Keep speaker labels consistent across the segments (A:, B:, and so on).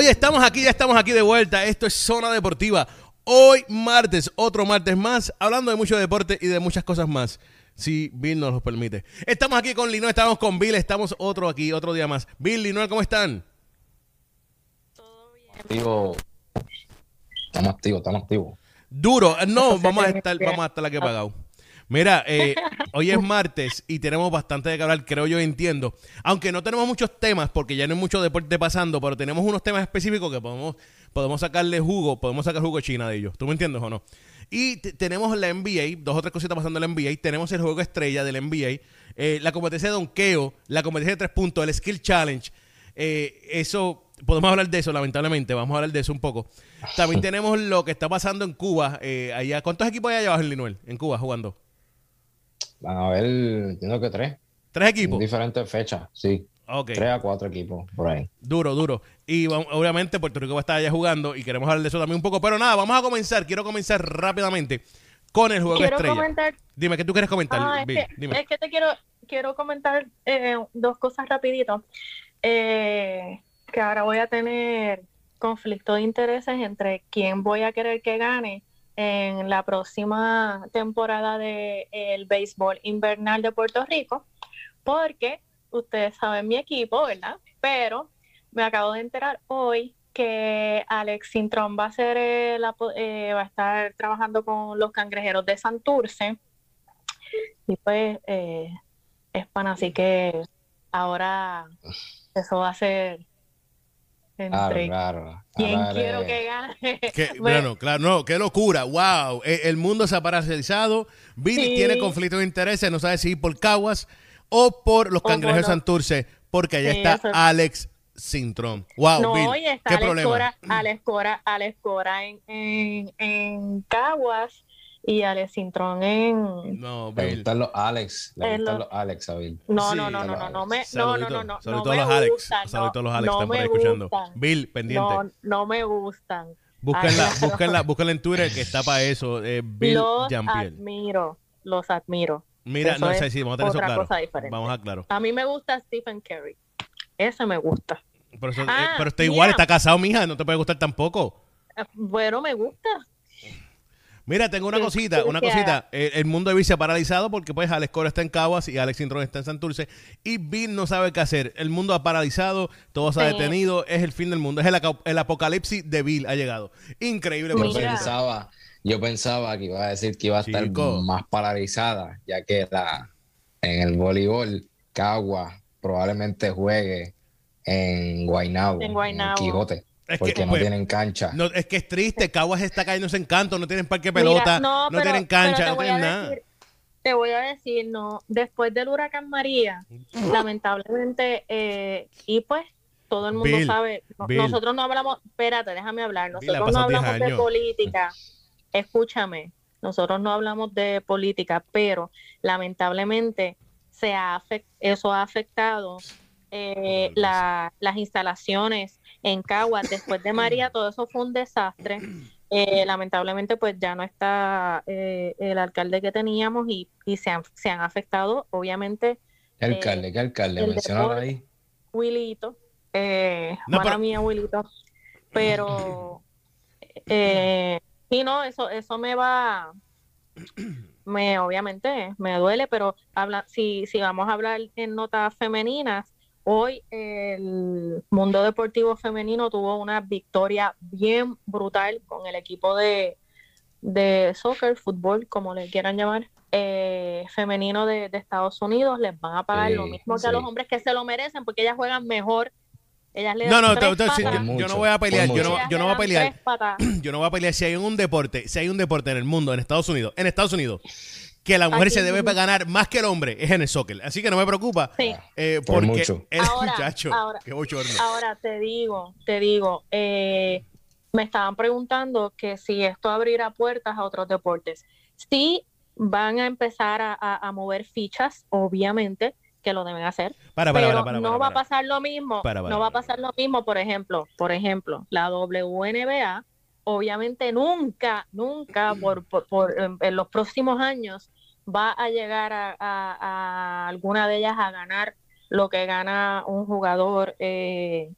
A: Oye, estamos aquí, ya estamos aquí de vuelta. Esto es Zona Deportiva. Hoy martes, otro martes más, hablando de mucho deporte y de muchas cosas más. Si Bill nos lo permite. Estamos aquí con Linoel, estamos con Bill, estamos otro aquí, otro día más. Bill, Linoel, ¿cómo están?
B: Activo. Estamos activos, estamos activos.
A: Duro, no, vamos a estar, vamos a estar aquí apagados. Mira, eh, hoy es martes y tenemos bastante de que hablar, creo yo, entiendo. Aunque no tenemos muchos temas, porque ya no hay mucho deporte pasando, pero tenemos unos temas específicos que podemos, podemos sacarle jugo, podemos sacar jugo China de ellos. ¿Tú me entiendes o no? Y tenemos la NBA, dos o tres cositas pasando en la NBA. Tenemos el juego estrella del NBA, eh, la competencia de donkeo, la competencia de tres puntos, el Skill Challenge. Eh, eso, podemos hablar de eso, lamentablemente. Vamos a hablar de eso un poco. También tenemos lo que está pasando en Cuba. allá, ¿Cuántos equipos hay allá abajo en Linuel, en Cuba, jugando?
B: Van a haber, entiendo que tres.
A: ¿Tres equipos? En
B: diferentes fechas, sí.
A: Okay.
B: Tres a cuatro equipos por ahí.
A: Duro, duro. Y obviamente Puerto Rico va a estar allá jugando y queremos hablar de eso también un poco. Pero nada, vamos a comenzar. Quiero comenzar rápidamente con el juego quiero estrella. Comentar... Dime, ¿qué tú quieres comentar?
C: Ah, es, que, te quiero, quiero comentar eh, dos cosas rapidito. Eh, que ahora voy a tener conflicto de intereses entre quién voy a querer que gane en la próxima temporada del el béisbol invernal de Puerto Rico, porque ustedes saben mi equipo, ¿verdad? Pero me acabo de enterar hoy que Alex Sintrón va a ser eh, eh, va a estar trabajando con los cangrejeros de Santurce y pues eh, es para así que ahora eso va a ser
B: entre claro,
C: quién quiero que gane.
A: bueno, claro, no, qué locura, wow. E, el, mundo se ha paralizado. Billy tiene conflicto de intereses, no sabe si ir por Caguas o por los cangrejos de Santurce, porque allá está Alex Sintrón. Wow,
C: no,
A: Bill,
C: está
A: ¿qué
C: Alex
A: problema?
C: Cora, Alex Cora, Alex Cora en, en, en Caguas y Alex Cintrón en.
A: No,
B: Le gustan los Alex. Le gustan los Alex a Bill.
C: No, no, no, no, no, no, me, no, no, no, no.
A: Saludos a los Alex. Saludos a todos los Alex están por ahí escuchando. Bill, pendiente.
C: No, no me gustan.
A: Búsquenla, búsquenla, búsquenla en Twitter que está para eso. Eh, Bill
C: los admiro, los admiro.
A: Mira, no sé si vamos a tener eso claro. Vamos a claro.
C: A mí me gusta Stephen Curry. Ese me gusta.
A: Pero, eso, ah, pero está igual, está casado, mija, no te puede gustar tampoco.
C: Bueno, me gusta.
A: Mira, tengo una cosita, una cosita. El, mundo de Bill se ha paralizado porque pues Alex Cora está en Caguas y Alex Intron está en Santurce y Bill no sabe qué hacer. El mundo ha paralizado, todo se ha detenido, es el fin del mundo, es el, apocalipsis de Bill ha llegado. Increíble.
B: Yo pensaba, yo pensaba que iba a decir que iba a estar más paralizada, ya que la en el voleibol Caguas probablemente juegue en Guaynabo, en, en Quijote porque no pues, tienen cancha.
A: No, es que es triste, Caguas está cayendo en canto, no tienen parque pelota, no, tienen cancha, no tienen nada.
C: te voy a decir, no, después del huracán María, lamentablemente, eh, y pues todo el mundo sabe, nosotros no hablamos, espérate, déjame hablar, nosotros no hablamos de política, escúchame, nosotros no hablamos de política, pero lamentablemente se ha eso ha afectado eh, las instalaciones en Caguas después de María, todo eso fue un desastre. Eh, lamentablemente, pues ya no está eh, el alcalde que teníamos y, se, han, se han afectado, obviamente.
B: ¿Qué alcalde? ¿Qué alcalde? Mencionaron ahí.
C: Wilito. Eh, mala mía, Wilito. Pero, eh, y no, eso, eso me va, me obviamente me duele, pero habla, si, si vamos a hablar en notas femeninas, Hoy el mundo deportivo femenino tuvo una victoria bien brutal con el equipo de, de soccer, fútbol, como le quieran llamar, eh, femenino de, Estados Unidos. Les van a pagar lo mismo que a los hombres que se lo merecen porque ellas juegan mejor. Ellas le
A: no, no, yo, no voy a pelear, yo no, yo no voy a pelear. Yo no voy a pelear si hay un deporte, si hay un deporte en el mundo, en Estados Unidos, en Estados Unidos, que la mujer se debe ganar más que el hombre es en el soccer. Así que no me preocupa.
C: Sí.
A: Eh, porque mucho. el
C: ahora,
A: muchacho,
C: ahora, ahora te digo, te digo, eh, me estaban preguntando que si esto abrirá puertas a otros deportes. Sí van a empezar a, mover fichas, obviamente, que lo deben hacer.
A: Para,
C: pero
A: para,
C: no va a pasar lo mismo. no va a pasar lo mismo, por ejemplo, por ejemplo, la WNBA obviamente nunca, nunca por, por, en, los próximos años va a llegar a, alguna de ellas a ganar lo que gana un jugador eh,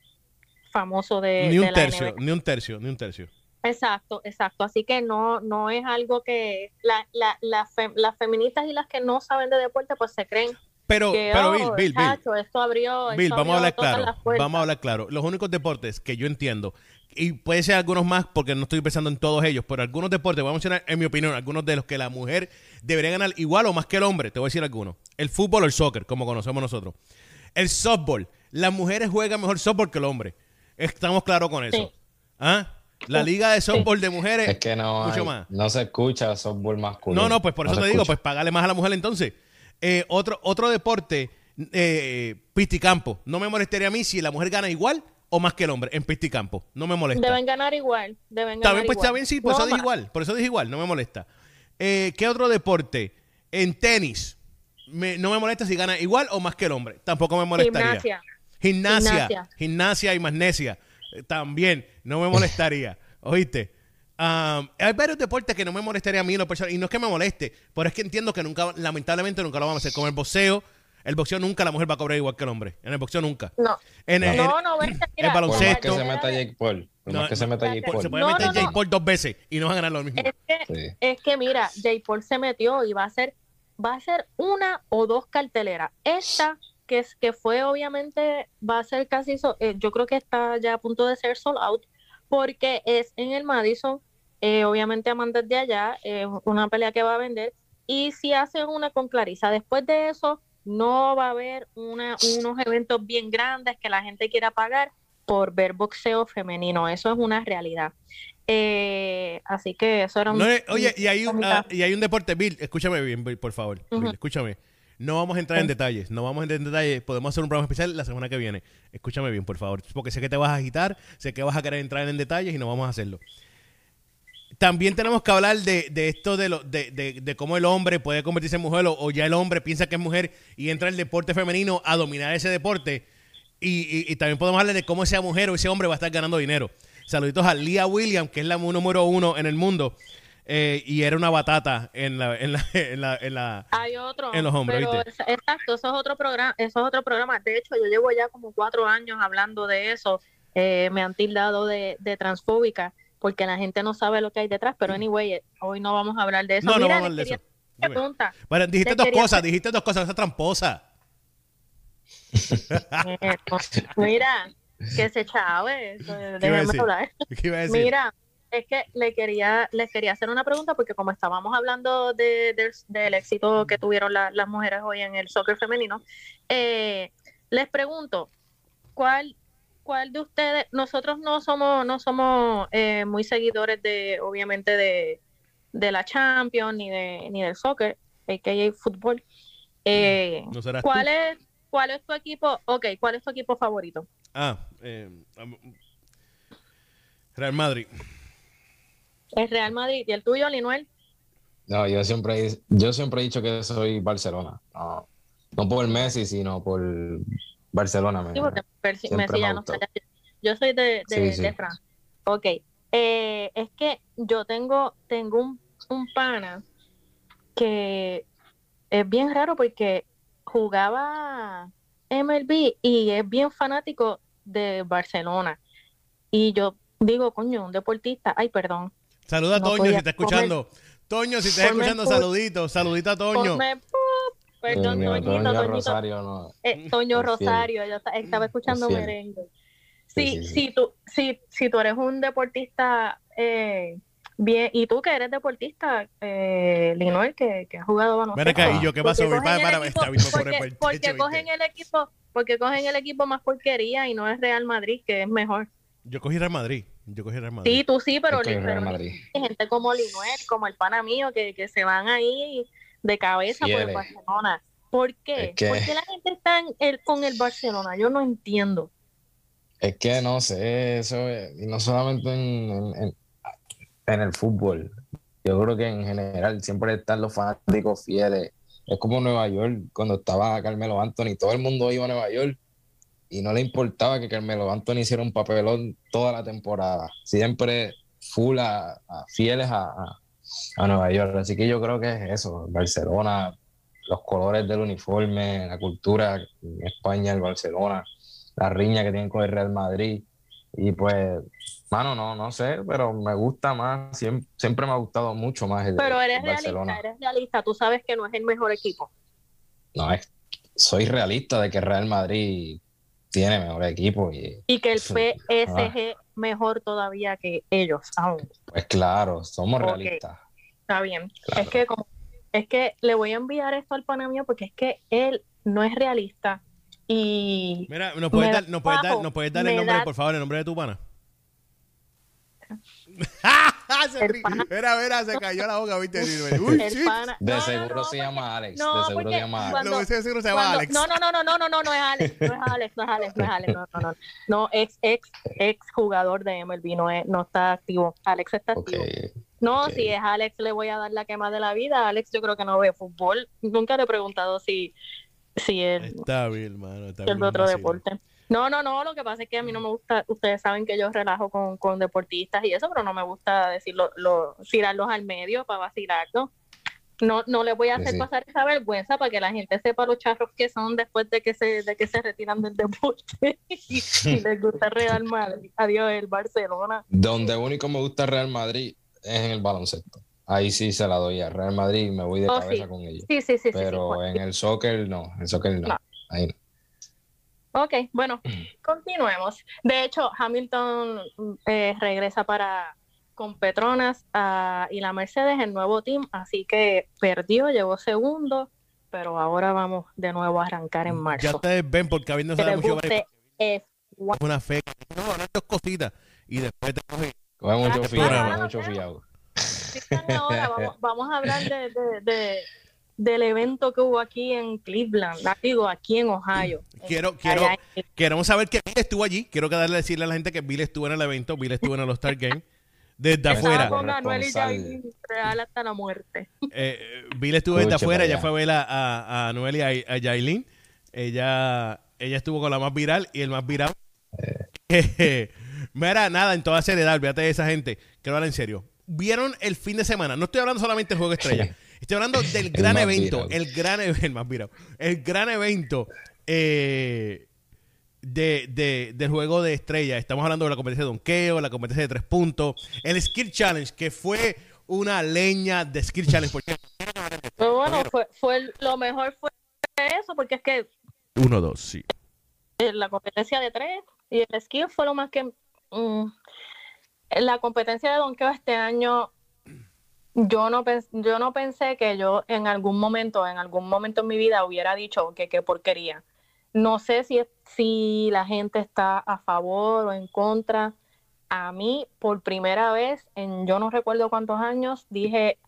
C: famoso de,
A: ni un tercio, ni un tercio, ni un tercio.
C: Exacto, exacto. Así que no, no es algo que la, la, las feministas y las que no saben de deporte pues se creen
A: pero, pero Bill, oh, Bill, Bill.
C: Esto abrió,
A: Bill, vamos a hablar claro. Vamos a hablar claro. Los únicos deportes que yo entiendo, y puede ser algunos más porque no estoy pensando en todos ellos, pero algunos deportes, voy a mencionar, en mi opinión, algunos de los que la mujer debería ganar igual o más que el hombre. Te voy a decir algunos. El fútbol o el soccer, como conocemos nosotros. El softball. Las mujeres juegan mejor softball que el hombre. Estamos claros con eso. ¿Ah? La liga de softball de mujeres.
B: Es que no, mucho más. no se escucha softball masculino.
A: No, no, pues por eso te digo, pues pagarle más a la mujer entonces. Eh, otro, otro deporte, eh, pisticampo. No me molestaría a mí si la mujer gana igual o más que el hombre en pisticampo. No me molesta.
C: Deben ganar igual. Deben ganar
A: pues, Está bien, sí, por eso dije igual. Por eso dije igual, no me molesta. Eh, ¿Qué otro deporte? En tenis. no me molesta si gana igual o más que el hombre. Tampoco me molestaría. Gimnasia. Gimnasia. Gimnasia, y magnesia. Eh, también. No me molestaría. ¿Oíste? hay varios deportes que no me molestaría a mí no y no es que me moleste, pero es que entiendo que nunca, lamentablemente nunca lo vamos a hacer. Como el boxeo, el boxeo nunca la mujer va a cobrar igual que el hombre. En el boxeo nunca.
C: No.
A: En
C: el,
A: no, no, el baloncesto.
B: Por que se meta Jake Paul. Por que se meta Jake Paul.
A: Se puede meter Jake Paul dos veces y no va a ganar lo mismo.
C: Es que, es que mira, Jake Paul se metió y va a ser, va a ser una o dos carteleras. Esta que es que fue obviamente va a ser casi eh, yo creo que está ya a punto de ser sold out porque es en el Madison eh, obviamente amantes de allá, es una pelea que va a vender. Y si hacen una con Clarisa, después de eso no va a haber una, unos eventos bien grandes que la gente quiera pagar por ver boxeo femenino. Eso es una realidad. Eh, así que eso era un...
A: oye, y hay, un, ah, y hay un deporte, Bill, escúchame bien, por favor, escúchame. No vamos a entrar en detalles, no vamos a entrar en detalles. Podemos hacer un programa especial la semana que viene. Escúchame bien, por favor, porque sé que te vas a agitar, sé que vas a querer entrar en detalles y no vamos a hacerlo también tenemos que hablar de, esto de, lo, de, cómo el hombre puede convertirse en mujer o, ya el hombre piensa que es mujer y entra el deporte femenino a dominar ese deporte. Y, también podemos hablar de cómo esa mujer o ese hombre va a estar ganando dinero. Saluditos a Leah Williams, que es la número uno en el mundo. Eh, y era una batata en la, en la, en la, en la
C: Hay otro,
A: en los hombres.
C: exacto, eso es otro programa, eso es otro programa. De hecho, yo llevo ya como cuatro años hablando de eso. Eh, me han tildado de, de transfóbica porque la gente no sabe lo que hay detrás, pero anyway, hoy no vamos a hablar de eso.
A: No, no vamos a hablar de eso. Pregunta. Bueno, dijiste dos cosas, dijiste dos cosas, esa tramposa.
C: Mira, que se chave, déjame hablar.
A: ¿Qué iba a decir?
C: Mira, es que le quería, les quería hacer una pregunta porque como estábamos hablando de, del éxito que tuvieron las mujeres hoy en el soccer femenino, eh, les pregunto, ¿cuál cuál de ustedes, nosotros no somos, no somos eh, muy seguidores de, obviamente, de, la Champions ni de ni del soccer, a.k.a. fútbol. Eh, ¿cuál es cuál es tu equipo? Ok, ¿cuál es tu equipo favorito?
A: Ah, eh, Real Madrid.
C: Es Real Madrid. ¿Y el tuyo, Linuel?
B: No, yo siempre, yo siempre he dicho que soy Barcelona. No, no por Messi, sino por Barcelona.
C: Me, sí, Messi ya no Yo soy de, de, Francia. Ok. Eh, es que yo tengo, tengo un, un pana que es bien raro porque jugaba MLB y es bien fanático de Barcelona. Y yo digo, coño, un deportista, ay, perdón.
A: Saluda a Toño si está escuchando. Toño, si estás escuchando, saludito a Toño.
C: Perdón, Toño Rosario, no. Eh, Toño Rosario, yo estaba escuchando merengue. Sí, sí, tú, sí, si tú eres un deportista eh, bien, y tú que eres deportista, eh, Linoel, que, que has jugado baloncesto.
A: Mira, ¿y yo qué pasó? Para, para,
C: porque, porque cogen el equipo, porque cogen el equipo más porquería y no es Real Madrid, que es mejor.
A: Yo cogí Real Madrid. Yo cogí Real Madrid.
C: Sí, tú sí, pero, hay gente como Linoel, como el pana mío, que, que se van ahí y, de cabeza por el Barcelona. ¿Por qué? ¿Por qué la gente está con el Barcelona? Yo no entiendo.
B: Es que no sé, eso, y no solamente en, en, el fútbol. Yo creo que en general siempre están los fanáticos fieles. Es como Nueva York, cuando estaba Carmelo Anthony, todo el mundo iba a Nueva York y no le importaba que Carmelo Anthony hiciera un papelón toda la temporada. Siempre full a, fieles a, a Nueva York. Así que yo creo que es eso, Barcelona, los colores del uniforme, la cultura en España, el Barcelona, la riña que tienen con el Real Madrid. Y pues, mano, no, no sé, pero me gusta más, siempre, me ha gustado mucho más el
C: Pero eres realista, eres realista, tú sabes que no es el mejor equipo.
B: No, es, soy realista de que Real Madrid tiene mejor equipo. Y,
C: y que el PSG mejor todavía que ellos aún.
B: Pues claro, somos realistas.
C: Está bien. Es que como, es que le voy a enviar esto al pana mío porque es que él no es realista y...
A: Mira, ¿nos puedes, dar, ¿nos puedes dar, ¿nos puedes dar el nombre, por favor, el nombre de tu pana? se Mira, mira, se cayó la boca, viste.
B: Uy, de seguro se llama Alex. de seguro se llama Alex.
C: Cuando, seguro se llama Alex. No, no, no, no, no, no, no, no es Alex. No es Alex, no es Alex, no es Alex. No, no, no. No, ex, ex, ex jugador de MLB, no, es, no está activo. Alex está activo. No, si es Alex, le voy a dar la quema de la vida. Alex, yo creo que no ve fútbol. Nunca le he preguntado si Sí, el,
A: está bien, hermano.
C: Está el otro deporte. No, no, no, lo que pasa es que a mí no me gusta, ustedes saben que yo relajo con, con deportistas y eso, pero no me gusta decirlo, lo, tirarlos al medio para vacilarlos. No, no les voy a hacer pasar esa vergüenza para que la gente sepa los charros que son después de que se, de que se retiran del deporte y, les gusta Real Madrid. Adiós, el Barcelona.
B: Donde único me gusta Real Madrid es en el baloncesto ahí sí se la doy a Real Madrid y me voy de oh, cabeza con ellos.
C: Sí, sí, sí.
B: Pero en el soccer no, en el soccer no. Ahí no.
C: Ok, bueno, continuemos. De hecho, Hamilton eh, regresa para con Petronas ah, y la Mercedes, el nuevo team, así que perdió, llegó segundo, pero ahora vamos de nuevo a arrancar en marzo.
A: Ya ustedes ven, porque habiendo sabe mucho es una fe, no, no, dos cositas, y después te coge.
B: Coge mucho fiado, mucho fiado
C: vamos, a hablar de, del evento que hubo aquí en Cleveland, digo, aquí en Ohio.
A: Quiero, quiero, queremos saber que Bill estuvo allí. Quiero darle decirle a la gente que Bill estuvo en el evento, Bill estuvo en el All-Star Game. Desde afuera.
C: real hasta la muerte.
A: Eh, Bill estuvo desde afuera, ella fue a ver a, a, Noel y a, Jailin. Ella, ella estuvo con la más viral y el más viral. Eh. Mira, nada, en toda seriedad, olvídate de esa gente. Quiero hablar en serio vieron el fin de semana. No estoy hablando solamente del juego estrella. Estoy hablando del gran evento. El gran el más El gran evento eh, de, del juego de estrella. Estamos hablando de la competencia de donkeo, la competencia de tres puntos, el Skill Challenge, que fue una leña de Skill Challenge.
C: Pero pues bueno, fue, fue lo mejor fue eso, porque es que.
A: Uno, dos, sí.
C: La competencia de tres y el skill fue lo más que. Mm, la competencia de donkeo este año, yo no, yo no pensé que yo en algún momento, en algún momento en mi vida hubiera dicho que qué porquería. No sé si, si la gente está a favor o en contra. A mí, por primera vez, en yo no recuerdo cuántos años, dije,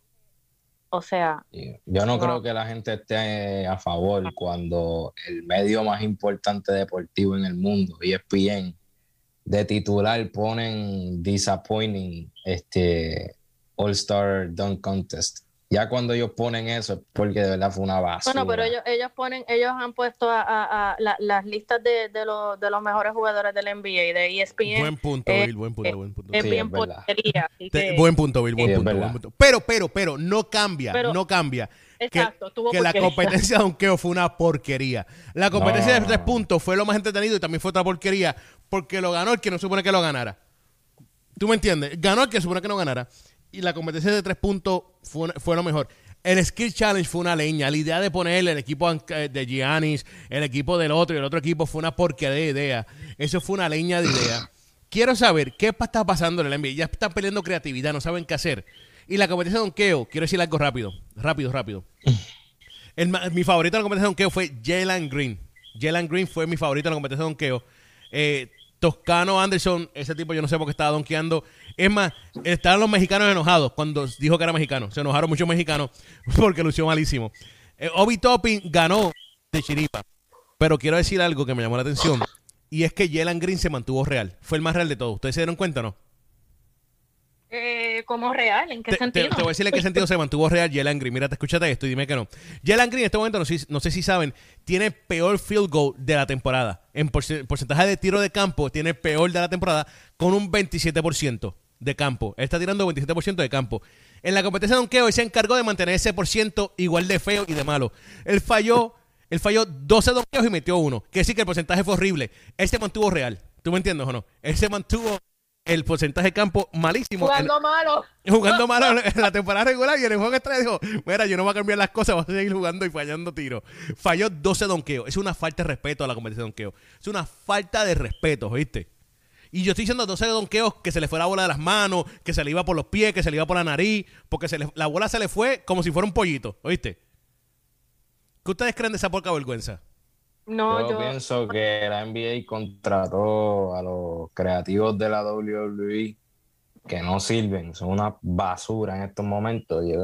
C: o sea...
B: Yo no, creo que la gente esté a favor cuando el medio más importante deportivo en el mundo, ESPN, de titular ponen disappointing este All-Star Dunk Contest. Ya cuando ellos ponen eso es porque de verdad fue una base.
C: Bueno, pero ellos, ellos ponen, ellos han puesto a, las listas de, de, los, de los mejores jugadores del NBA, de ESPN.
A: Buen punto, Bill, buen punto, buen punto.
C: Es bien porquería.
A: Buen punto, Bill, buen, punto, Pero, pero, pero, no cambia, no cambia. Exacto, que, que la competencia de donkeo fue una porquería. La competencia de tres puntos fue lo más entretenido y también fue otra porquería porque lo ganó el que no supone que lo ganara. ¿Tú me entiendes? Ganó el que supone que no ganara. Y la competencia de tres puntos fue, fue lo mejor. El Skill Challenge fue una leña. La idea de ponerle el equipo de Giannis, el equipo del otro y el otro equipo fue una porquería de idea. Eso fue una leña de idea. Quiero saber qué está pasando en el NBA. Ya están peleando creatividad, no saben qué hacer. Y la competencia de donkeo, quiero decir algo rápido. Rápido, rápido. mi favorito en la competencia de donkeo fue Jalen Green. Jalen Green fue mi favorito en la competencia de donkeo. Eh, Toscano Anderson, ese tipo yo no sé por qué estaba donkeando. Es más, estaban los mexicanos enojados cuando dijo que era mexicano. Se enojaron muchos mexicanos porque lució malísimo. Eh, Obi Topping ganó de chiripa. Pero quiero decir algo que me llamó la atención. Y es que Jalen Green se mantuvo real. Fue el más real de todos. ¿Ustedes se dieron cuenta o no?
C: Eh, ¿Cómo real? ¿En qué sentido?
A: Te, voy a decir en qué sentido se mantuvo real Jalen Green. Mira, te escúchate esto y dime que no. Jalen Green en este momento, no, sé si saben, tiene peor field goal de la temporada. En porcentaje de tiro de campo, tiene peor de la temporada con un 27% de campo. Él está tirando 27% de campo. En la competencia de donkeo, él se encargó de mantener ese por ciento igual de feo y de malo. Él falló, él falló 12 donkeos y metió uno. Quiere decir que el porcentaje fue horrible. Él se mantuvo real. ¿Tú me entiendes o no? Él se mantuvo el porcentaje de campo malísimo.
C: Jugando malo.
A: Jugando malo en la temporada regular y en el juego extra dijo, mira, yo no voy a cambiar las cosas, voy a seguir jugando y fallando tiros. Falló 12 donkeos. Es una falta de respeto a la competición de donkeo. Es una falta de respeto, ¿viste? Y yo estoy diciendo 12 donkeos que se le fue la bola de las manos, que se le iba por los pies, que se le iba por la nariz, porque se la bola se le fue como si fuera un pollito, ¿oíste? ¿Qué ustedes creen de esa poca vergüenza?
B: No, yo, pienso que la NBA contrató a los creativos de la WWE que no sirven, son una basura en estos momentos. Y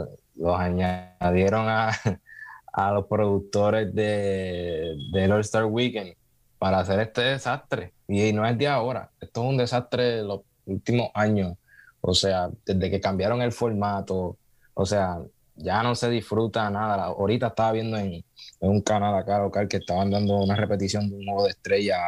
B: los añadieron a, los productores de, del All-Star Weekend para hacer este desastre. Y no es de ahora, esto es un desastre de los últimos años. O sea, desde que cambiaron el formato, o sea, ya no se disfruta nada. Ahorita estaba viendo en, un canal acá local que estaban dando una repetición de un juego de estrella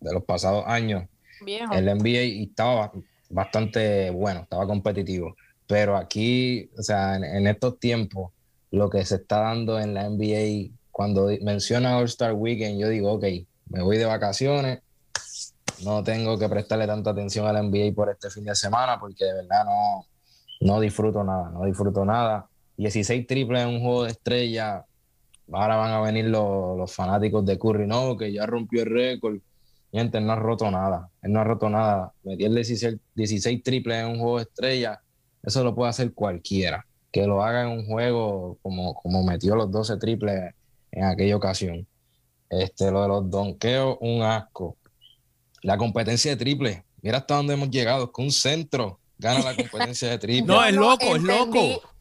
B: de los pasados años. El NBA estaba bastante bueno, estaba competitivo. Pero aquí, o sea, en, estos tiempos, lo que se está dando en la NBA, cuando menciona All-Star Weekend, yo digo, ok, me voy de vacaciones, no tengo que prestarle tanta atención a la NBA por este fin de semana, porque de verdad no, no disfruto nada, no disfruto nada. 16 triples en un juego de estrella. Ahora van a venir los, fanáticos de Curry, no, que ya rompió el récord. Gente, él no ha roto nada. Él no ha roto nada. Meter 16, 16 triples en un juego de estrella, eso lo puede hacer cualquiera. Que lo haga en un juego como, como metió los 12 triples en aquella ocasión. Este, lo de los donkeos, un asco. La competencia de triple, mira hasta dónde hemos llegado, con un centro gana la competencia de triple.
A: No, es loco, es loco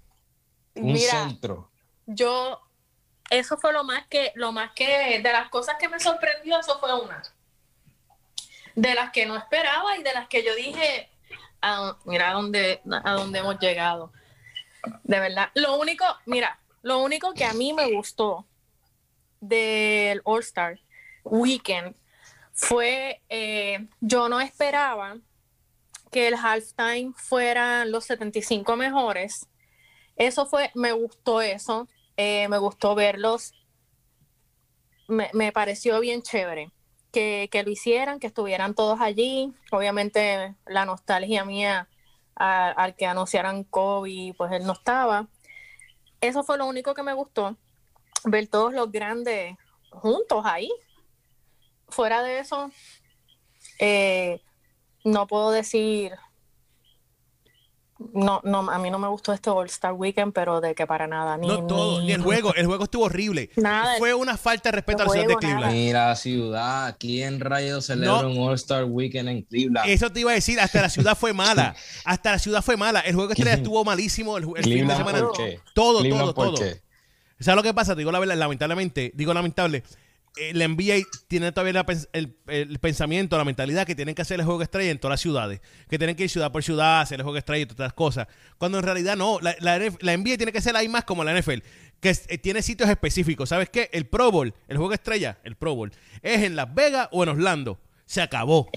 B: un centro.
C: Yo, eso fue lo más que, lo más que, de las cosas que me sorprendió, eso fue una. De las que no esperaba y de las que yo dije, mira a dónde, a dónde hemos llegado. De verdad. Lo único, mira, lo único que a mí me gustó del All Star Weekend fue, eh, yo no esperaba que el halftime fueran los 75 mejores eso fue, me gustó eso, eh, me gustó verlos, me, pareció bien chévere que, lo hicieran, que estuvieran todos allí. Obviamente la nostalgia mía al que anunciaran Kobe, pues él no estaba. Eso fue lo único que me gustó, ver todos los grandes juntos ahí. Fuera de eso, eh, no puedo decir no, no, a mí no me gustó este All Star Weekend, pero de que para nada. Ni,
A: no todo, ni, el juego. El juego estuvo horrible. Nada, Fue una falta de respeto a la ciudad de Cleveland.
B: Ni la ciudad. ¿Quién rayos celebra un All Star Weekend en Cleveland?
A: Eso te iba a decir. Hasta la ciudad fue mala. hasta la ciudad fue mala. El juego estrella estuvo malísimo. El, fin de semana. Todo, todo, todo. ¿Sabes lo que pasa? Te digo la verdad, lamentablemente, digo lamentable, el NBA tiene todavía el, pensamiento, la mentalidad que tienen que hacer el juego estrella en todas las ciudades, que tienen que ir ciudad por ciudad, hacer el juego estrella y todas cosas. Cuando en realidad no, la, NBA tiene que ser ahí más como la NFL, que eh, tiene sitios específicos. ¿Sabes qué? El Pro Bowl, el juego estrella, el Pro Bowl, es en Las Vegas o en Orlando. Se acabó.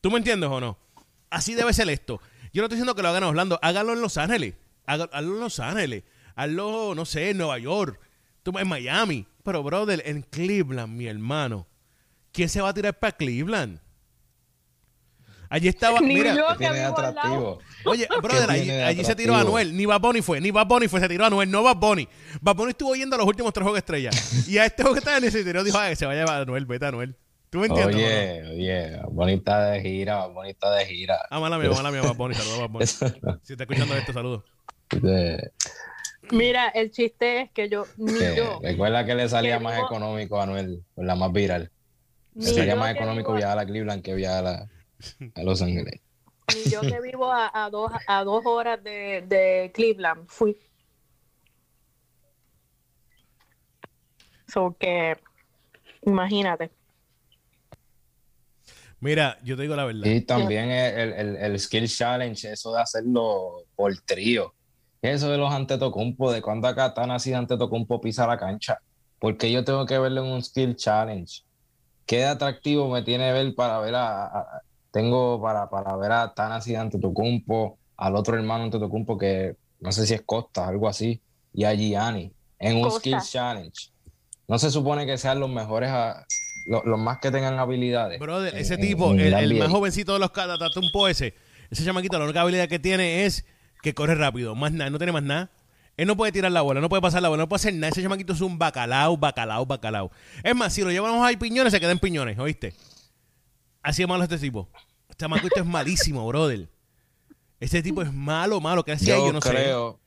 A: ¿Tú me entiendes o no? Así debe ser esto. Yo no estoy diciendo que lo hagan en Orlando, háganlo en Los Ángeles. Háganlo en Los Ángeles. Hazlo, no sé, en Nueva York. En Miami pero, brother, en Cleveland, mi hermano. ¿Quién se va a tirar para Cleveland? Allí estaba, mira, Oye, brother, allí, se tiró Anuel, ni Bad Bunny fue, ni Bad Bunny fue, se tiró Anuel, no Bad Bunny. Bad Bunny estuvo yendo a los últimos tres juegos estrellas. y a este juego que estaba en ese tiró dijo, que se vaya a Anuel, vete a Anuel. ¿Tú me entiendes?
B: Oye, oye, bonita de gira, bonita de gira.
A: Ah, mala mía, mala mía, Bad Bunny, saludos Bad Bunny. si está escuchando esto, saludos.
C: Mira, el chiste es que yo, ni yo.
B: Recuerda que le salía más económico a Anuel, con la más viral. Le salía más económico viajar a Cleveland que viajar a, Los Ángeles.
C: Ni yo que vivo a, dos, a dos horas de, de Cleveland fui. So que, imagínate.
A: Mira, yo te digo la verdad.
B: Y también el, el, el, Skill Challenge, eso de hacerlo por trío eso de los Antetokounmpo, de cuando acá tan así Antetokounmpo pisa la cancha. Porque yo tengo que verlo en un skill challenge. Qué atractivo me tiene ver para ver a, tengo para, para ver a tan así Antetokounmpo, al otro hermano Antetokounmpo que no sé si es Costa, algo así, y a Gianni en un skill challenge. No se supone que sean los mejores los, más que tengan habilidades.
A: Brother, ese tipo, el, más jovencito de los un ese, ese chamaquito, la única habilidad que tiene es que corre rápido. Más nada, no tiene más nada. Él no puede tirar la bola, no puede pasar la bola, no puede hacer nada. Ese chamaquito es un bacalao, bacalao, bacalao. Es más, si lo llevamos a piñones, se quedan piñones, ¿oíste? Así es malo este tipo. Este chamaquito es malísimo, brother. Este tipo es malo, malo. ¿Qué hacía? Yo, yo no creo... sé.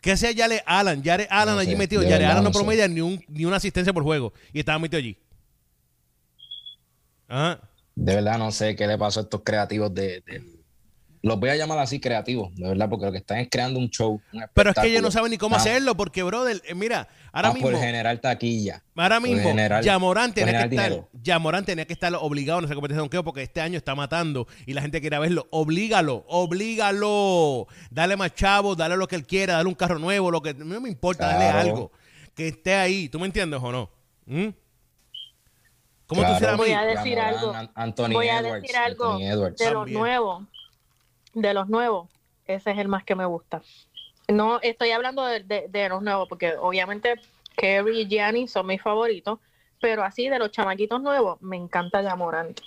A: ¿Qué hacía Yale Allen? Yale Allen allí metido. Yale Allen no promedia ni, un, ni una asistencia por juego. Y estaba metido allí.
B: De verdad no sé qué le pasó a estos creativos de, los voy a llamar así creativos, de verdad, porque lo que están es creando un show.
A: Pero es que ellos no saben ni cómo hacerlo, porque, brother, eh, mira, ahora ah, mismo.
B: Por general taquilla.
A: Ahora mismo, Yamorán tenía que estar. Yamorán tenía que estar obligado en esa competición de porque este año está matando y la gente quiere verlo. Oblígalo, oblígalo. Dale más chavo, dale lo que él quiera, dale un carro nuevo, lo que. No me importa, dale algo. Que esté ahí. ¿Tú me entiendes o no? ¿Mm?
C: ¿Cómo tú serás Voy a decir algo. Voy a decir algo de lo nuevo de los nuevos, ese es el más que me gusta. No estoy hablando de, los nuevos, porque obviamente Kerry y Gianni son mis favoritos, pero así de los chamaquitos nuevos, me encanta Yamorant.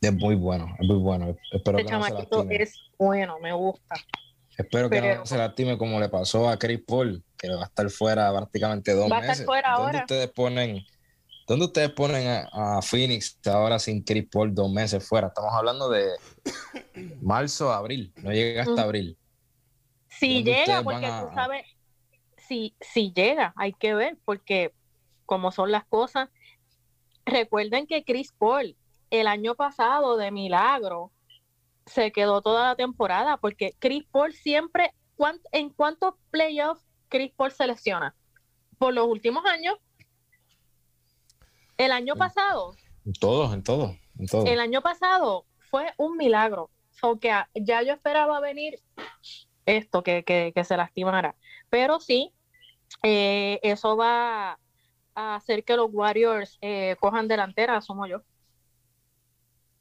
B: Es muy bueno, es muy bueno. Espero
C: este chamaquito es bueno, me gusta.
B: Espero que no se lastime como le pasó a Chris Paul, que va a estar fuera prácticamente dos va meses. A estar fuera ahora. ustedes ponen ¿Dónde ustedes ponen a, Phoenix ahora sin Chris Paul dos meses fuera? Estamos hablando de marzo a abril, no llega hasta abril.
C: Si llega, porque tú sabes, si, si llega, hay que ver, porque como son las cosas, recuerden que Chris Paul el año pasado de milagro se quedó toda la temporada, porque Chris Paul siempre, ¿en cuántos playoffs Chris Paul selecciona? Por los últimos años el año pasado.
B: En todos, en todo, en todo.
C: El año pasado fue un milagro. que ya yo esperaba venir esto, que, se lastimara. Pero sí, eh, eso va a hacer que los Warriors eh, cojan delantera, somos yo.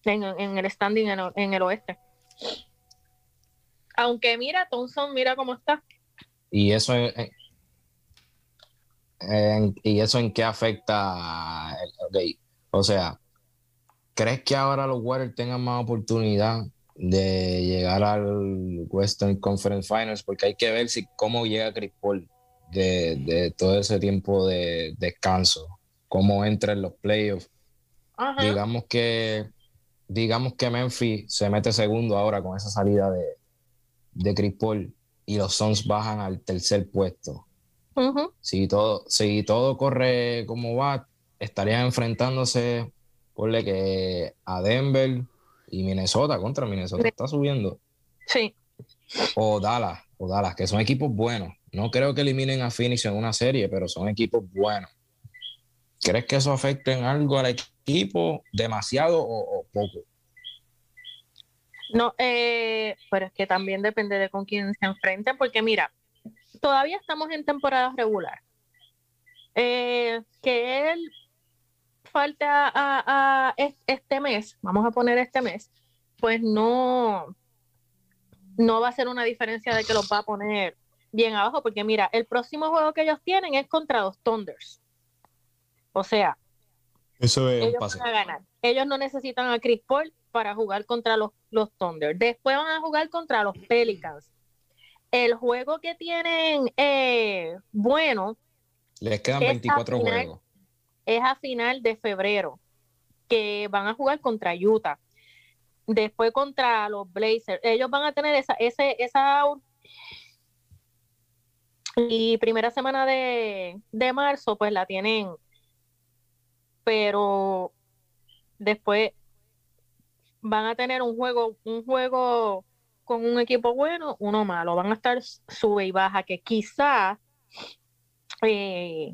C: En, el standing en el, oeste. Aunque mira, Thompson, mira cómo está.
B: Y eso es, ¿Y eso en qué afecta? O sea, ¿crees que ahora los Warriors tengan más oportunidad de llegar al Western Conference Finals? Porque hay que ver si cómo llega Chris Paul de, todo ese tiempo de descanso, cómo entra en los playoffs. Digamos que digamos que Memphis se mete segundo ahora con esa salida de, de Chris Paul y los Suns bajan al tercer puesto si, todo, si todo corre como va, estarían enfrentándose, ponle que a Denver y Minnesota contra Minnesota. Está subiendo.
C: Sí.
B: O Dallas, o Dallas, que son equipos buenos. No creo que eliminen a Phoenix en una serie, pero son equipos buenos. ¿Crees que eso afecte en algo al equipo? ¿Demasiado o, poco?
C: No, eh, pero es que también depende de con quién se enfrenten, porque mira, todavía estamos en temporada regular. Eh, que él falta a, este mes, vamos a poner este mes, pues no, no va a ser una diferencia de que los va a poner bien abajo, porque mira, el próximo juego que ellos tienen es contra los Thunders. O sea,
B: Eso
C: ellos van a ganar. Ellos no necesitan a Chris Paul para jugar contra los, los Thunders. Después van a jugar contra los Pelicans el juego que tienen eh, bueno.
B: Les quedan 24 juegos.
C: Es a final de febrero, que van a jugar contra Utah. Después contra los Blazers. Ellos van a tener esa, ese, esa y primera semana de, de marzo, pues la tienen. Pero después van a tener un juego, un juego con un equipo bueno, uno malo. Van a estar sube y baja, que quizá eh,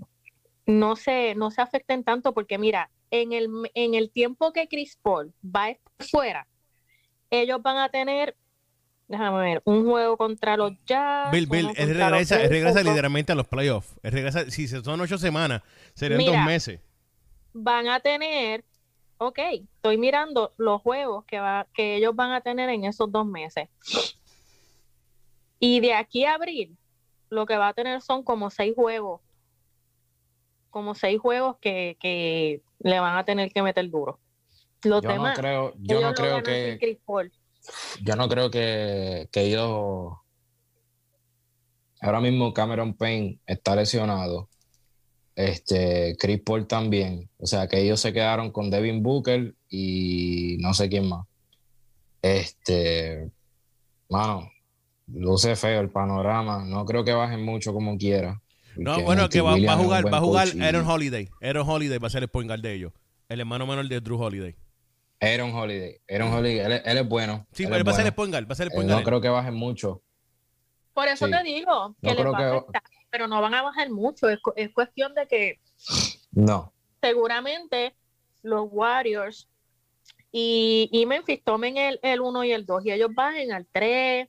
C: no, se, no se afecten tanto, porque mira, en el, en el tiempo que Chris Paul va a estar fuera, ellos van a tener, déjame ver, un juego contra los Jazz.
A: Bill, Bill, él regresa, regresa literalmente a los playoffs. regresa, si son ocho semanas, serían dos meses.
C: Van a tener ok, estoy mirando los juegos que, va, que ellos van a tener en esos dos meses. Y de aquí a abril, lo que va a tener son como seis juegos como seis juegos que, le van a tener que meter duro.
B: Los yo no creo, yo no creo que yo no creo que, que ellos ahora mismo Cameron Payne está lesionado. Este, Chris Paul también. O sea que ellos se quedaron con Devin Booker y no sé quién más. Este, mano, luce feo el panorama. No creo que bajen mucho como quiera.
A: No, bueno, que va, a jugar, va a jugar Aaron Holiday. Aaron Holiday va a ser el point guard de ellos. El hermano menor de Drew Holiday.
B: Aaron Holiday. Aaron Holiday, él, es bueno.
A: Sí, pero él va a ser el point guard, va a ser el point
B: No creo que bajen mucho.
C: Por eso te digo que les va a afectar, pero no van a bajar mucho. Es, es cuestión de que.
B: No.
C: Seguramente los Warriors y, y Memphis tomen el, el 1 y el 2 y ellos bajen al 3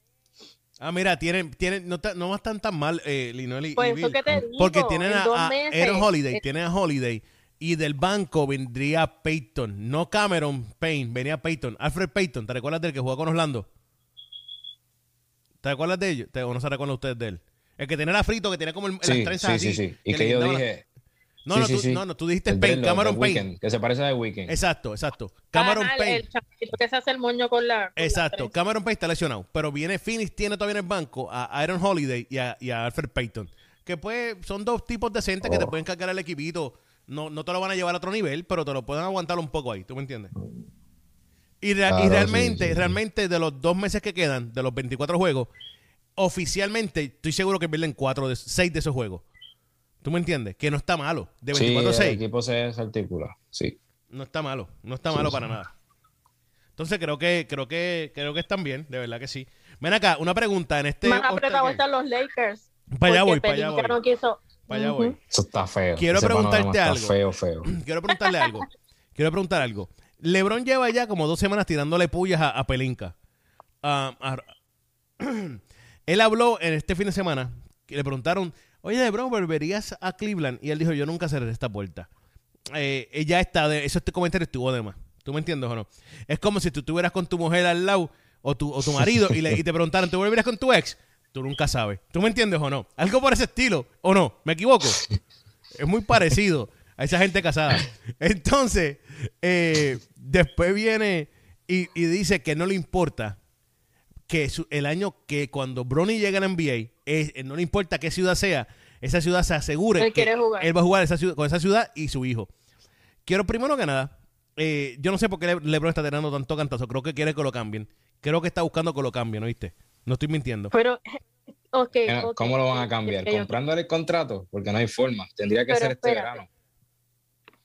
A: Ah, mira, tienen, tienen, no, no están tan mal, eh, y,
C: pues
A: Porque tienen a, Aaron Holiday, tienen a Holiday y del banco vendría Peyton, no Cameron Payne, venía Peyton, Alfred Peyton, ¿te recuerdas del que jugó con Orlando? ¿Te recuerdas de ellos? ¿O no se recuerdan ustedes de él? El que tenía la frito, que tenía como el,
B: sí, las sí, sí, sí, Y que, yo dije,
A: no, no, tú, no, no, tú dijiste Payne, Cameron Payne.
B: que se parece a The Weeknd.
A: Exacto, exacto. Cameron Payne. El
C: que se hace el moño con la.
A: exacto. Cameron Payne está lesionado. Pero viene Phoenix, tiene todavía en el banco a Aaron Holiday y a, y a Alfred Payton. Que pues son dos tipos decentes que te oh. pueden cargar el equipito. No, no te lo van a llevar a otro nivel, pero te lo pueden aguantar un poco ahí. ¿Tú me entiendes? Y, y realmente, realmente de los dos meses que quedan, de los 24 juegos, oficialmente estoy seguro que pierden cuatro de, seis de esos juegos. ¿Tú me entiendes? Que no está malo. De 24
B: sí, el equipo se desarticula, sí.
A: No está malo, no está malo para nada. Entonces creo que, creo que, creo que están bien, de verdad que sí. Ven acá, una pregunta en este.
C: Más apretado están los Lakers.
A: Para allá voy, para allá voy. No
C: quiso...
A: Para allá voy.
B: Eso está feo.
A: Quiero preguntarte algo.
B: Feo, feo.
A: Quiero preguntarle algo. Quiero preguntar algo. LeBron lleva ya como dos semanas tirándole pullas a, Pelinka. Ah, él habló en este fin de semana, que le preguntaron oye, LeBron, ¿volverías a Cleveland? Y él dijo, yo nunca cerré esta puerta. Eh, ya está, de, eso este comentario estuvo de más. ¿Tú me entiendes o no? Es como si tú estuvieras con tu mujer al lado o tu, o tu marido y, le, te preguntaran, ¿te volverías con tu ex? Tú nunca sabes. ¿Tú me entiendes o no? Algo por ese estilo, ¿o no? ¿Me equivoco? Es muy parecido a esa gente casada. Entonces, eh, después viene y, dice que no le importa que el año que cuando Bronny llega a la NBA, no le importa qué ciudad sea, esa ciudad se asegure que él va a jugar con esa ciudad y su hijo. Quiero primero que nada, eh, yo no sé por qué LeBron está teniendo tanto cantazo, creo que quiere que lo cambien. Creo que está buscando que lo cambien, ¿no viste? No estoy mintiendo.
C: Pero, okay,
B: ¿cómo lo van a cambiar? ¿Comprándole el contrato? Porque no hay forma. Tendría que ser este verano.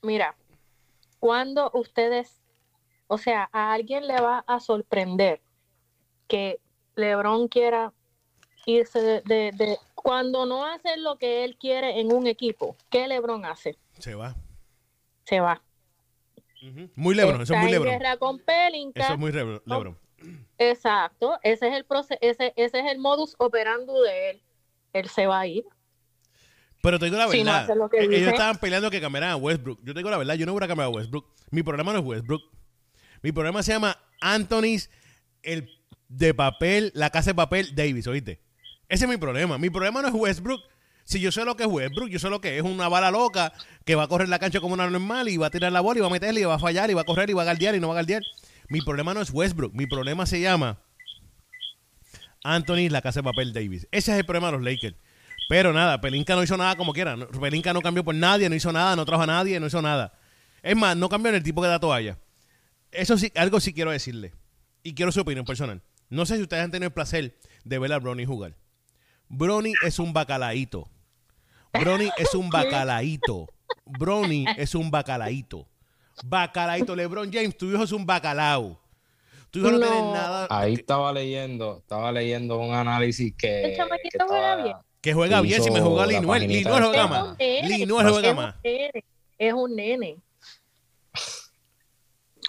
C: Mira, cuando ustedes, o sea, a alguien le va a sorprender que LeBron quiera irse de, cuando no hace lo que él quiere en un equipo, ¿qué LeBron hace?
A: Se va.
C: Se va.
A: Muy LeBron, eso es muy LeBron.
C: Guerra con Pelinka.
A: Eso es muy LeBron.
C: Exacto, ese es el proceso, ese, ese es el modus operandi de él. Él se va a ir.
A: Pero te digo la verdad, e-, ellos estaban peleando que cambiaran a Westbrook. Yo te digo la verdad, yo no hubiera cambiado a Westbrook. Mi problema no es Westbrook. Mi problema se llama Anthony's, el de papel, la casa de papel Davis, ¿oíste? Ese es mi problema. Mi problema no es Westbrook. Si yo sé lo que es Westbrook, yo sé lo que es una bala loca que va a correr la cancha como una normal y va a tirar la bola y va a meterle y va a fallar y va a correr y va a galdear y no va a galdear. Mi problema no es Westbrook. Mi problema se llama Anthony, la casa de papel Davis. Ese es el problema de los Lakers. Pero nada, Pelinka no hizo nada como quiera. Pelinka no cambió por nadie, no hizo nada, no trajo a nadie, no hizo nada. Es más, no cambió en el tipo que da toalla. Eso sí, algo sí quiero decirle. Y quiero su opinión personal. No sé si ustedes han tenido el placer de ver a Bronny jugar. Brony es un bacalaíto. Brony es un bacalaíto. Brony es un bacalaíto. Bacalaíto. LeBron James, tu hijo es un bacalao. Tu hijo no, tiene nada.
B: Ahí estaba leyendo, estaba leyendo un análisis que.
C: que juega bien.
A: Que juega bien si me juega Linuel. Linuel juega más. Linuel juega más.
C: Es un nene.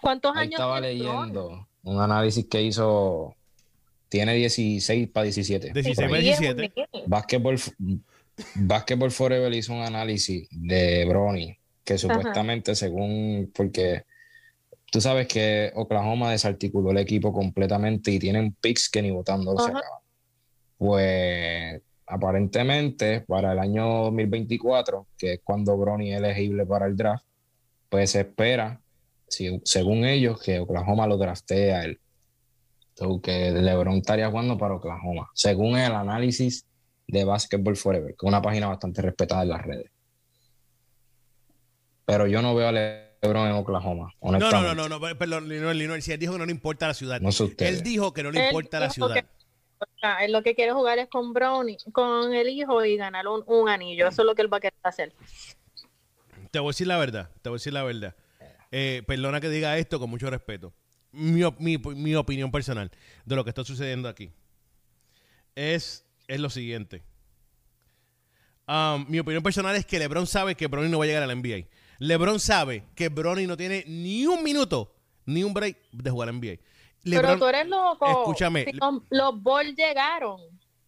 C: ¿Cuántos
B: Ahí
C: años
B: Estaba leyendo un análisis que hizo tiene 16 para 17.
A: 16 para 17.
B: Basketball, Basketball Forever hizo un análisis de Bronny, que supuestamente, según, porque tú sabes que Oklahoma desarticuló el equipo completamente y tienen picks que ni votando se acaban. Pues aparentemente para el año 2024, que es cuando Bronny es elegible para el draft, pues se espera, según ellos, que Oklahoma lo draftee a que LeBron estaría jugando para Oklahoma, según el análisis de Basketball Forever, que es una página bastante respetada en las redes. Pero yo no veo a LeBron en Oklahoma.
A: No, no, no, no, perdón, Linoel, si él dijo que no le importa la ciudad. No Él dijo que no le importa la ciudad.
C: él lo que quiere jugar es con Brown, con el hijo y ganar un, anillo. Eso es lo que él va a querer hacer.
A: Te voy a decir la verdad, te voy a decir la verdad. Eh, perdona que diga esto con mucho respeto. Mi, mi, opinión personal de lo que está sucediendo aquí es, es lo siguiente. Um, mi opinión personal es que LeBron sabe que Bronny no va a llegar a la NBA. LeBron sabe que Bronny no tiene ni un minuto, ni un break de jugar a la NBA.
C: Pero tú eres loco. Escúchame. Los Bulls llegaron.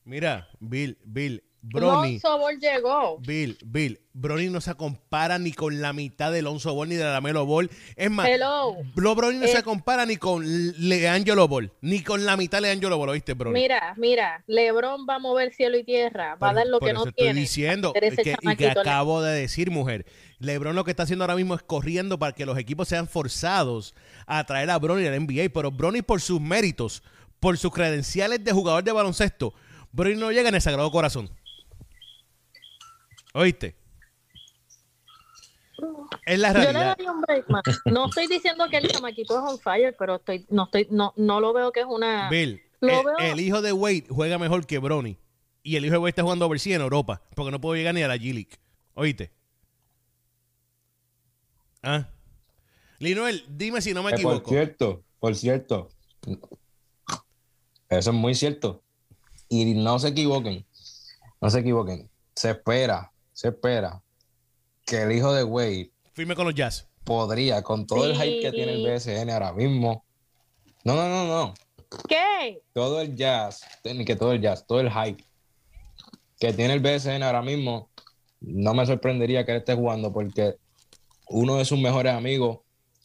A: Mira, Bill, Bill, Brony.
C: Lonzo Ball llegó.
A: Bill, Bill, Brony no se compara ni con la mitad de Lonzo Ball ni de la Melo Ball. Es más,
C: Hello.
A: Brony no se eh. compara ni con Leangelo Ball, ni con la mitad de Leangelo Ball, ¿oíste, Brony?
C: Mira, mira, LeBron va a mover cielo y tierra, va a dar lo que no tiene.
A: Estoy diciendo que, y que acabo de decir, mujer. LeBron lo que está haciendo ahora mismo es corriendo para que los equipos sean forzados a traer a Brony al NBA, pero Brony por sus méritos, por sus credenciales de jugador de baloncesto, Brony no llega en el Sagrado Corazón. ¿Oíste? Es la realidad.
C: Yo le un break más. No estoy diciendo que el chamaquito es on fire, pero estoy, no, estoy, no, no lo veo que es una.
A: Bill, el, hijo de Wade juega mejor que Bronny. Y el hijo de Wade está jugando overseas en Europa. Porque no puedo llegar ni a la G-League. ¿Oíste? ¿Ah? Linoel, dime si no me equivoco.
B: por cierto, por cierto. Eso es muy cierto. Y no se equivoquen. No se equivoquen. Se espera se espera que el hijo de Wade
A: firme con los Jazz.
B: Podría, con todo el hype que tiene el BSN ahora mismo. No, no, no, no.
C: ¿Qué?
B: Todo el jazz, ni que todo el jazz, todo el hype que tiene el BSN ahora mismo, no me sorprendería que él esté jugando porque uno de sus mejores amigos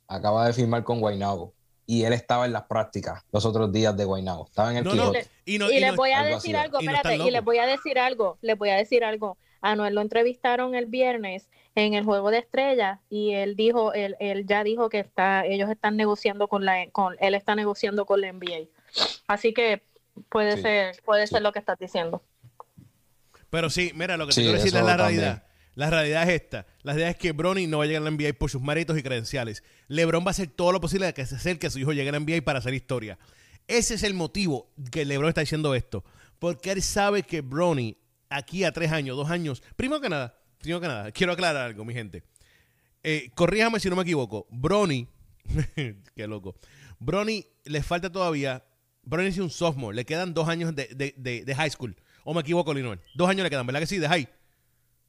B: acaba de firmar con Guaynabo y él estaba en las prácticas los otros días de Guaynabo. Estaba en el
C: no, y, les voy a decir algo, espérate, y les voy a decir algo, les voy a decir algo. A Noel lo entrevistaron el viernes en el Juego de Estrellas y él dijo, él, él ya dijo que está, ellos están negociando con la, con, él está negociando con la NBA. Así que puede ser, puede ser lo que estás diciendo.
A: Pero sí, mira, lo que te quiero decir es la realidad. La realidad es esta. La realidad es que Bronny no va a llegar a la NBA por sus méritos y credenciales. LeBron va a hacer todo lo posible de que se acerque a su hijo llegue a la NBA para hacer historia. Ese es el motivo que LeBron está diciendo esto. Porque él sabe que Bronny aquí a tres años, dos años. Primero que nada, primero que nada, quiero aclarar algo, mi gente. Eh, corríjame si no me equivoco. Brony, qué loco. Brony le falta todavía. Brony es un sophomore, le quedan dos años de, high school. ¿O me equivoco, Linoel? Dos años le quedan, ¿verdad que sí? De high.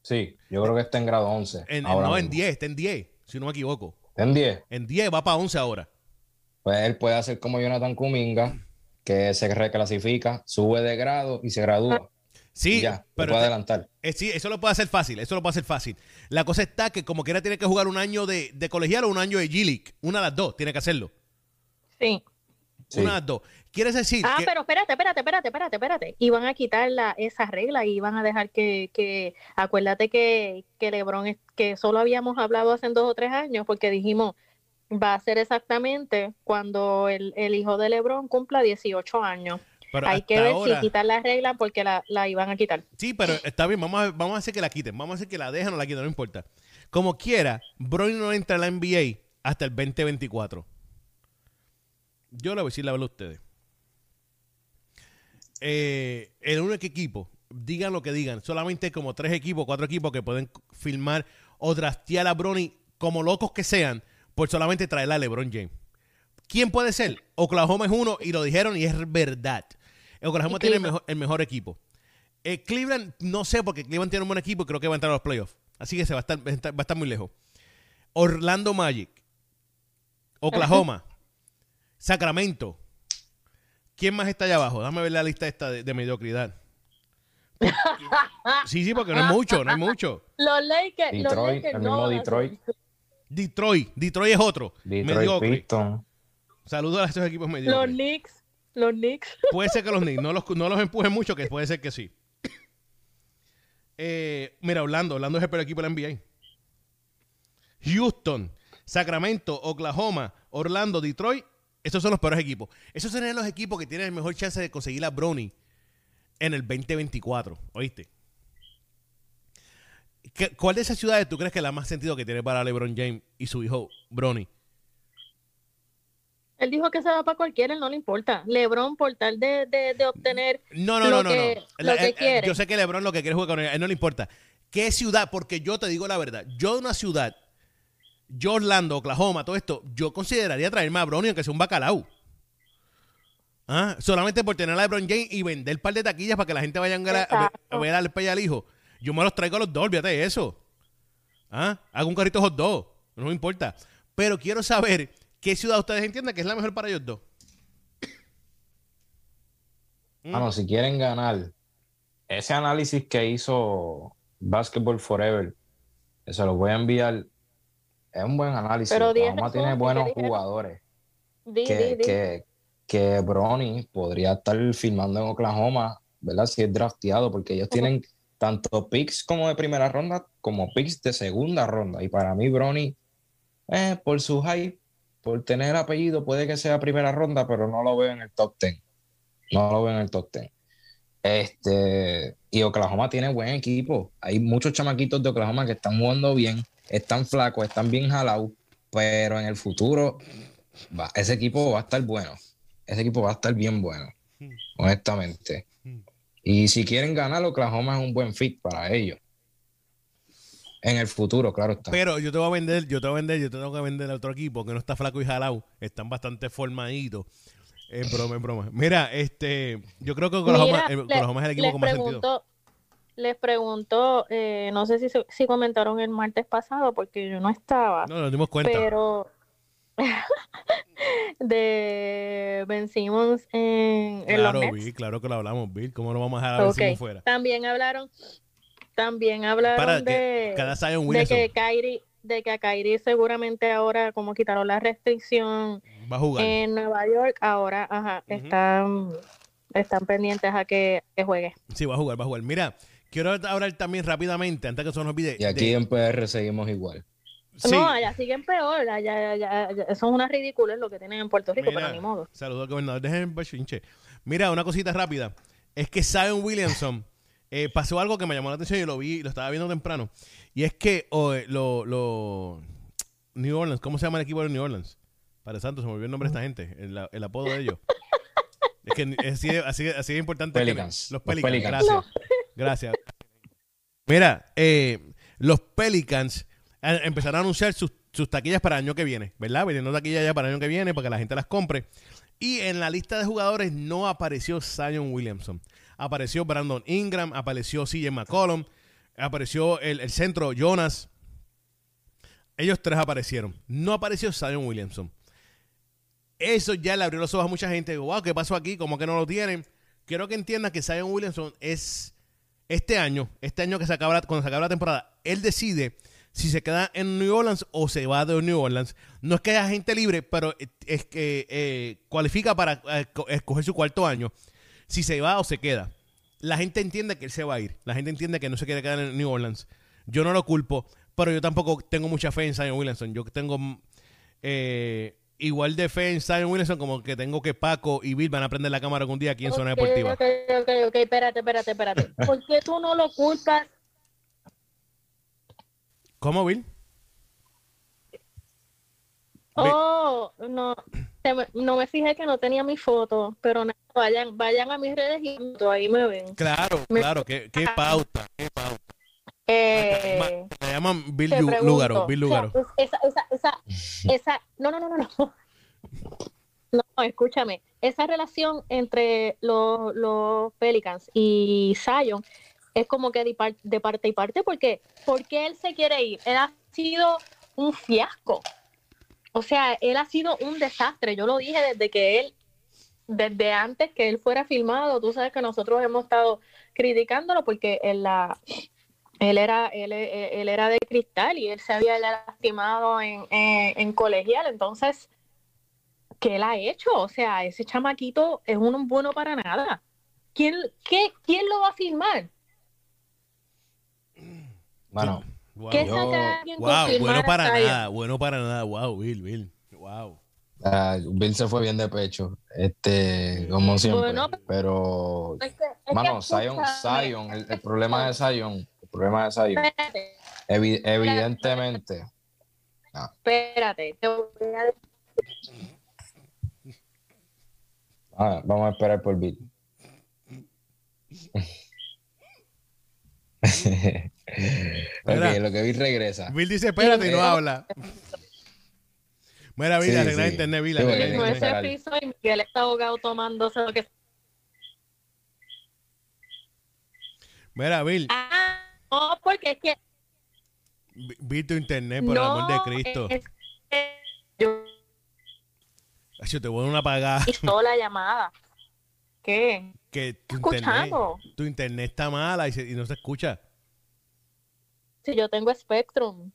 B: Sí, yo creo que está en grado 11.
A: no, en 10, está en 10, si no me equivoco.
B: ¿En 10?
A: En 10, va para 11 ahora.
B: Pues él puede hacer como Jonathan Kuminga, que se reclasifica, sube de grado y se gradúa.
A: Sí,
B: pero puede adelantar.
A: Eh, sí, eso lo puede hacer fácil, eso lo puede hacer fácil. La cosa está que como quiera tiene que jugar un año de, colegial o un año de G-League. Una de las dos, tiene que hacerlo.
C: Sí.
A: Una de las dos. ¿Quieres decir?
C: Ah, pero espérate, espérate, espérate, espérate, espérate. Iban a quitar la, esa regla y iban a dejar que, que acuérdate que, que Lebron, que solo habíamos hablado hace dos o tres años porque dijimos, va a ser exactamente cuando el, el hijo de Lebron cumpla 18 años. Hay que ver si quitar la regla porque la, iban a quitar.
A: Sí, pero está bien, vamos a, vamos a hacer que la quiten, vamos a hacer que la dejen o la quiten, no importa. Como quiera, Brony no entra a la NBA hasta el 2024. Yo le voy a decir la verdad a ustedes. Eh, el único equipo, digan lo que digan, solamente hay como tres equipos, cuatro equipos que pueden filmar o draftear a Brony como locos que sean por solamente traerla a LeBron James. ¿Quién puede ser? Oklahoma es uno y lo dijeron y es verdad. Oklahoma tiene el mejor, equipo. Eh, Cleveland, no sé, porque Cleveland tiene un buen equipo y creo que va a entrar a los playoffs. Así que se va a estar, va a estar muy lejos. Orlando Magic. Oklahoma. Sacramento. ¿Quién más está allá abajo? Dame ver la lista esta de, mediocridad. sí, sí, porque no hay mucho, no hay mucho.
C: Los Lakers.
B: Detroit, el mismo Detroit.
A: Detroit. Detroit es otro.
B: Detroit mediocre.
A: Saludos a estos equipos mediocres.
C: Los Knicks. Los Knicks.
A: Puede ser que los Knicks no los, no los empujen mucho, que puede ser que sí. Eh, mira, Orlando, Orlando es el peor equipo de la NBA. Houston, Sacramento, Oklahoma, Orlando, Detroit, esos son los peores equipos. Esos serían los equipos que tienen el mejor chance de conseguir la Brony en el 2024, ¿oíste? ¿Cuál de esas ciudades tú crees que es la más sentido que tiene para LeBron James y su hijo Bronny?
C: Él dijo que se va para cualquiera, él no le importa. LeBron, por tal de, de, obtener
A: no, no, no, no, Lo que quiere. Yo sé que LeBron lo que quiere es jugar con él, él no le importa. ¿Qué ciudad? Porque yo te digo la verdad, yo de una ciudad, yo Orlando, Oklahoma, todo esto, yo consideraría traerme a Bronny aunque sea un bacalao. ¿Ah? Solamente por tener a LeBron James y vender un par de taquillas para que la gente vaya a, ver, a ver al al hijo. Yo me los traigo a los dos, de eso. ¿Ah? Hago un carrito hot dog, no me importa. Pero quiero saber qué ciudad ustedes entienden que es la mejor para ellos dos.
B: Bueno, si quieren ganar, ese análisis que hizo Basketball Forever, se lo voy a enviar. Es un buen análisis. Pero tiene buenos jugadores. que, que, que Bronny podría estar filmando en Oklahoma, ¿verdad? Si es drafteado, porque ellos tienen tanto picks como de primera ronda como picks de segunda ronda. Y para mí, Bronny, eh, por su hype, por tener apellido, puede que sea primera ronda, pero no lo veo en el top 10. No lo veo en el top 10. Este, y Oklahoma tiene buen equipo. Hay muchos chamaquitos de Oklahoma que están jugando bien, están flacos, están bien jalados, pero en el futuro ese equipo va a estar bueno. Ese equipo va a estar bien bueno, hmm. honestamente. Y si quieren ganar, Oklahoma es un buen fit para ellos. En el futuro, claro está.
A: Pero yo te voy a vender, yo te voy a vender, yo te tengo que vender a otro equipo que no está flaco y jalado, están bastante formaditos. En broma, en broma. Mira, este, yo creo que Oklahoma, es el equipo con más sentido.
C: Les pregunto, eh, no sé si, si comentaron el martes pasado porque yo no estaba.
A: No, nos dimos cuenta.
C: Pero de Ben Simmons en,
A: claro,
C: los
A: Bill, claro que lo hablamos, Bill. ¿Cómo lo vamos a dejar a Ben Simmons fuera?
C: También hablaron, también hablaron de, de que Kyrie, de que a Kyrie seguramente ahora como quitaron la restricción en Nueva York, ahora ajá, están, están pendientes a que, juegue.
A: Sí, va a jugar, va a jugar. Mira, quiero hablar también rápidamente, antes que eso nos olvide.
B: Y aquí en PR seguimos igual.
C: No, allá siguen peor, allá, allá, eso es una ridícula lo que tienen en Puerto Rico, pero ni modo.
A: Saludos al gobernador de Mira, una cosita rápida. Es que Zion Williamson eh, pasó algo que me llamó la atención y lo vi, lo estaba viendo temprano. Y es que lo, lo, New Orleans, ¿cómo se llama el equipo de New Orleans? Para Santos, se me olvidó el nombre de esta gente, el, apodo de ellos. es que así, así, así es importante.
B: Pelicans.
A: los Pelicans, gracias. Gracias. Mira, eh, los Pelicans empezaron a anunciar sus, taquillas para el año que viene, ¿verdad? Vendiendo taquillas ya para el año que viene para que la gente las compre. Y en la lista de jugadores no apareció Zion Williamson. Apareció Brandon Ingram, apareció CJ McCollum, apareció el, centro Jonas. Ellos tres aparecieron. No apareció Zion Williamson. Eso ya le abrió los ojos a mucha gente. Wow, ¿qué pasó aquí? ¿Cómo que no lo tienen? Quiero que entiendan que Zion Williamson es este año, este año que se acaba, cuando se acaba la temporada, él decide si se queda en New Orleans o se va de New Orleans. No es que haya gente libre, pero es que eh, cualifica para eh, escoger su cuarto año. Si se va o se queda. La gente entiende que él se va a ir. La gente entiende que no se quiere quedar en New Orleans. Yo no lo culpo, pero yo tampoco tengo mucha fe en Zion Williamson. Yo tengo eh, igual de fe en Zion Williamson como que tengo que Paco y Bill van a prender la cámara algún día aquí en Zona Deportiva.
C: Ok, ok, ok, espérate, espérate, espérate. ¿Por qué tú no lo culpas
A: ¿Cómo, Bill?
C: Oh, no, no me fijé que no tenía mi foto, pero vayan, vayan a mis redes y ahí me ven.
A: Claro, claro, qué, qué pauta, qué pauta.
C: Eh,
A: me llaman Bill Lugaro, Bill Lugaro.
C: esa, esa, esa, esa, no, no, no, no, no. No, escúchame. Esa relación entre los, los Pelicans y Zion es como que de, parte y parte, porque porque él se quiere ir? Él ha sido un fiasco. O sea, él ha sido un desastre. Yo lo dije desde que él, desde antes que él fuera filmado, tú sabes que nosotros hemos estado criticándolo porque él, era, él, era de cristal y él se había lastimado en, en, colegial. Entonces, ¿qué él ha hecho? O sea, ese chamaquito es un bueno para nada. ¿Quién, qué, ¿Quién lo va a filmar?
B: Bueno,
C: wow. ¿Qué saca
A: wow, bueno para nada, bueno para nada. Wow, Bill, Bill. Wow.
B: Uh, Bill se fue bien de pecho, este, como siempre. pero, mano, Zion, Zion el, problema de Zion, el problema de Zion, evidentemente.
C: Espérate, te voy a
B: ah, vamos a esperar por Bill. ok, lo que Bill regresa.
A: Bill dice, espérate y no habla. Mira, Vila, sí, sí. internet, Vila.
C: no ese piso y Miguel está ahogado tomándose lo que...
A: Mira, Bill.
C: Ah, no, porque es que...
A: Vi tu internet, por el amor de Cristo. Es que yo... Yo te voy a dar una apagada.
C: Y la llamada. ¿Qué?
A: Que tu internet, tu internet está mala y, y no se escucha.
C: Si yo tengo Spectrum.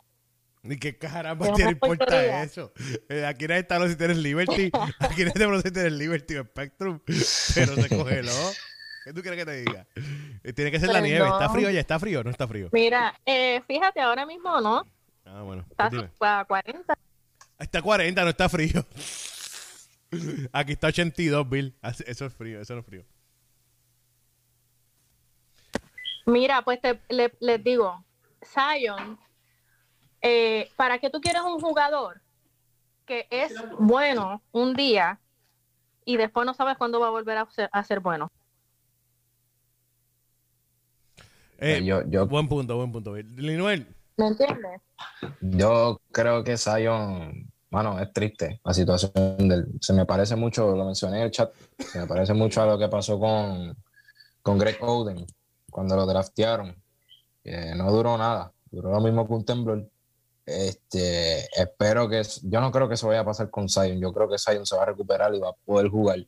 A: Ni qué caramba te importa eso. Eh, aquí nadie está si tienes Liberty. Aquí nadie te si tienes Liberty o Spectrum. Pero se congeló. ¿Qué tú quieres que te diga? Eh, tiene que ser la nieve. ¿Está frío ya? ¿Está frío no está frío?
C: Mira, eh, fíjate, ahora mismo no.
A: Ah, bueno.
C: Está a 40.
A: Está a 40, no está frío. Aquí está 82, Bill. Eso es frío, eso no es frío.
C: Mira, pues te, les digo, Zion eh, ¿para qué tú quieres un jugador que es bueno un día y después no sabes cuándo va a volver a ser, bueno?
A: Eh, yo, buen punto, buen punto. Linuel.
C: ¿Me entiendes?
B: Yo creo que Zion, bueno, es triste la situación del. Se me parece mucho, lo mencioné en el chat, se me parece mucho a lo que pasó con, con Greg Oden cuando lo draftearon. No duró nada, duró lo mismo que un temblor. Este, espero que, yo no creo que eso vaya a pasar con Zion. Yo creo que Zion se va a recuperar y va a poder jugar.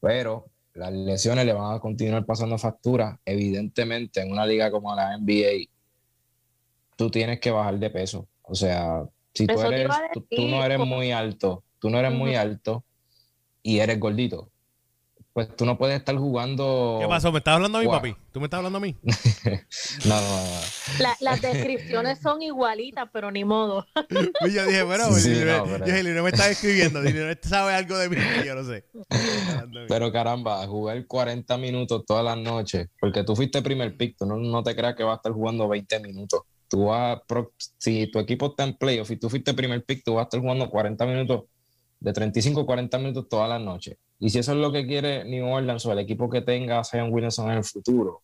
B: Pero las lesiones le van a continuar pasando factura. Evidentemente, en una liga como la NBA, tú tienes que bajar de peso. O sea, si tú eres, tú, no eres muy alto, tú no eres muy alto y eres gordito, pues tú no puedes estar jugando.
A: ¿Qué pasó? ¿Me estás hablando a mí, papi? ¿Tú me estás hablando a mí?
B: no, no, no.
C: las descripciones son igualitas, pero ni modo.
A: y yo dije, bueno, sí, no, pero... no me estás escribiendo. no este sabe algo de mí, yo no sé.
B: pero caramba, jugar 40 minutos todas las noches, porque tú fuiste primer pick, tú no, no te creas que vas a estar jugando 20 minutos. Tú vas, si tu equipo está en playoff y tú fuiste primer pick, tú vas a estar jugando 40 minutos, de 35 a 40 minutos todas las noches y si eso es lo que quiere New Orleans o el equipo que tenga Zion Williamson en el futuro,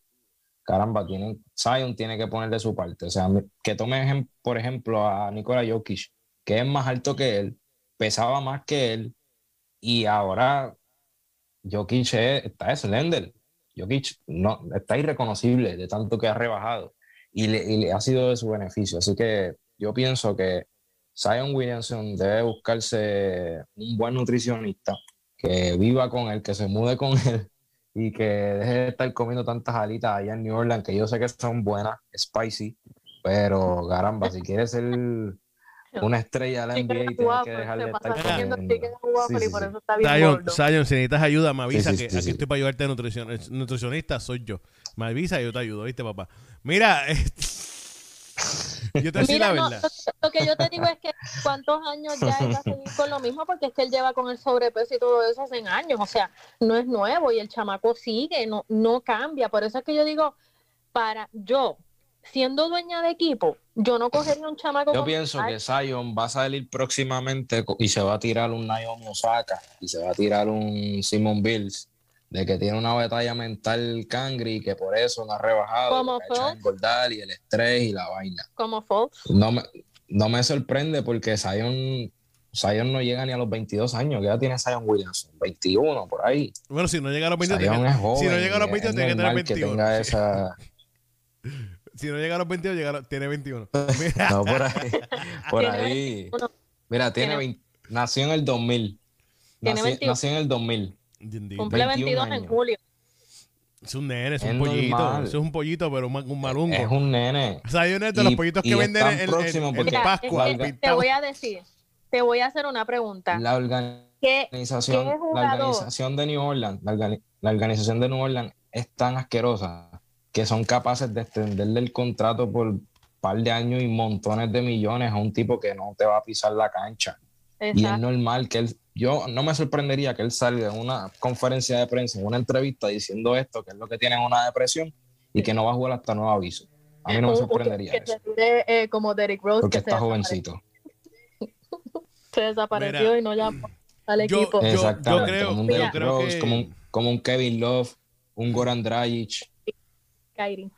B: caramba, tienen, Zion tiene que poner de su parte. O sea, que tome, por ejemplo, a Nikola Jokic, que es más alto que él, pesaba más que él, y ahora Jokic está slender. Jokic no, está irreconocible de tanto que ha rebajado y le ha sido de su beneficio. Así que yo pienso que Zion Williamson debe buscarse un buen nutricionista que viva con él, que se mude con él y que deje de estar comiendo tantas alitas allá en New Orleans, que yo sé que son buenas, spicy, pero caramba, si quieres ser una estrella de la NBA, tienes que dejarle de estar comiendo.
A: Sion, si necesitas ayuda, me avisa que aquí estoy para ayudarte nutricionista, soy yo. Me avisa y yo te ayudo, ¿viste, papá? Mira, este... Yo te la verdad.
C: lo, que yo te digo es que cuántos años ya él va a seguir con lo mismo, porque es que él lleva con el sobrepeso y todo eso hace años, o sea, no es nuevo y el chamaco sigue, no, no cambia. Por eso es que yo digo, para yo, siendo dueña de equipo, yo no cogería un chamaco.
B: Yo pienso que Zion va a salir próximamente y se va a tirar un Naomi Osaka y se va a tirar un Simon Bills de que tiene una batalla mental Cangri que por eso no ha rebajado,
C: como
B: engordar y el estrés y la vaina.
C: Como Fox.
B: No me, no me sorprende porque Zion, Zion no llega ni a los 22 años, que ya tiene Zion Williamson, 21 por ahí.
A: Bueno, si no llega a los 22, tiene, si no llega a los 22 tiene que tener 21.
B: esa...
A: si no llega a los 22, llega tiene 21.
B: no, por ahí. Por ahí. Mira, tiene, nació en el 2000. nació en el 2000.
C: Cumple 22 en julio.
A: Es un nene, es, un pollito. Eso es un pollito, pero un, un malungo.
B: Es un nene.
A: O sea, hay uno de los pollitos que venden en, en, Pascua.
C: te voy a decir, te voy a hacer una pregunta.
B: La organización, la organización de New Orleans, la, organización de New Orleans es tan asquerosa que son capaces de extenderle el contrato por par de años y montones de millones a un tipo que no te va a pisar la cancha. Y es normal que él, yo no me sorprendería que él salga en una conferencia de prensa, en una entrevista diciendo esto, que es lo que tiene una depresión y que no va a jugar hasta nuevo aviso. A mí no me sorprendería
C: eso. Eh, como Derrick Rose.
B: Porque está jovencito.
C: se desapareció y no llamó al equipo.
B: Exactamente. Yo como un Derrick Rose, como, un, como un Kevin Love, un Goran Dragic.
C: Kyrie.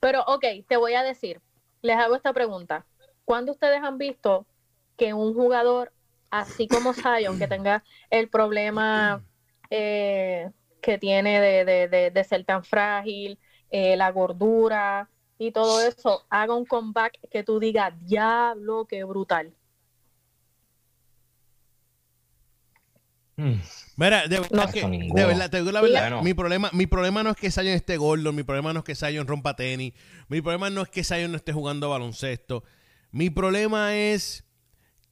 C: Pero, ok, te voy a decir, les hago esta pregunta. ¿Cuándo ustedes han visto que un jugador, así como Zion, que tenga el problema eh, que tiene de, ser tan frágil, eh, la gordura y todo eso, haga un comeback que tú digas, diablo, qué brutal?
A: Hmm. Mira, de, verdad, te digo la verdad, mi, problema, mi problema no es que Zion esté gordo, mi problema no es que Zion rompa tenis, mi problema no es que Zion no esté jugando baloncesto, mi problema es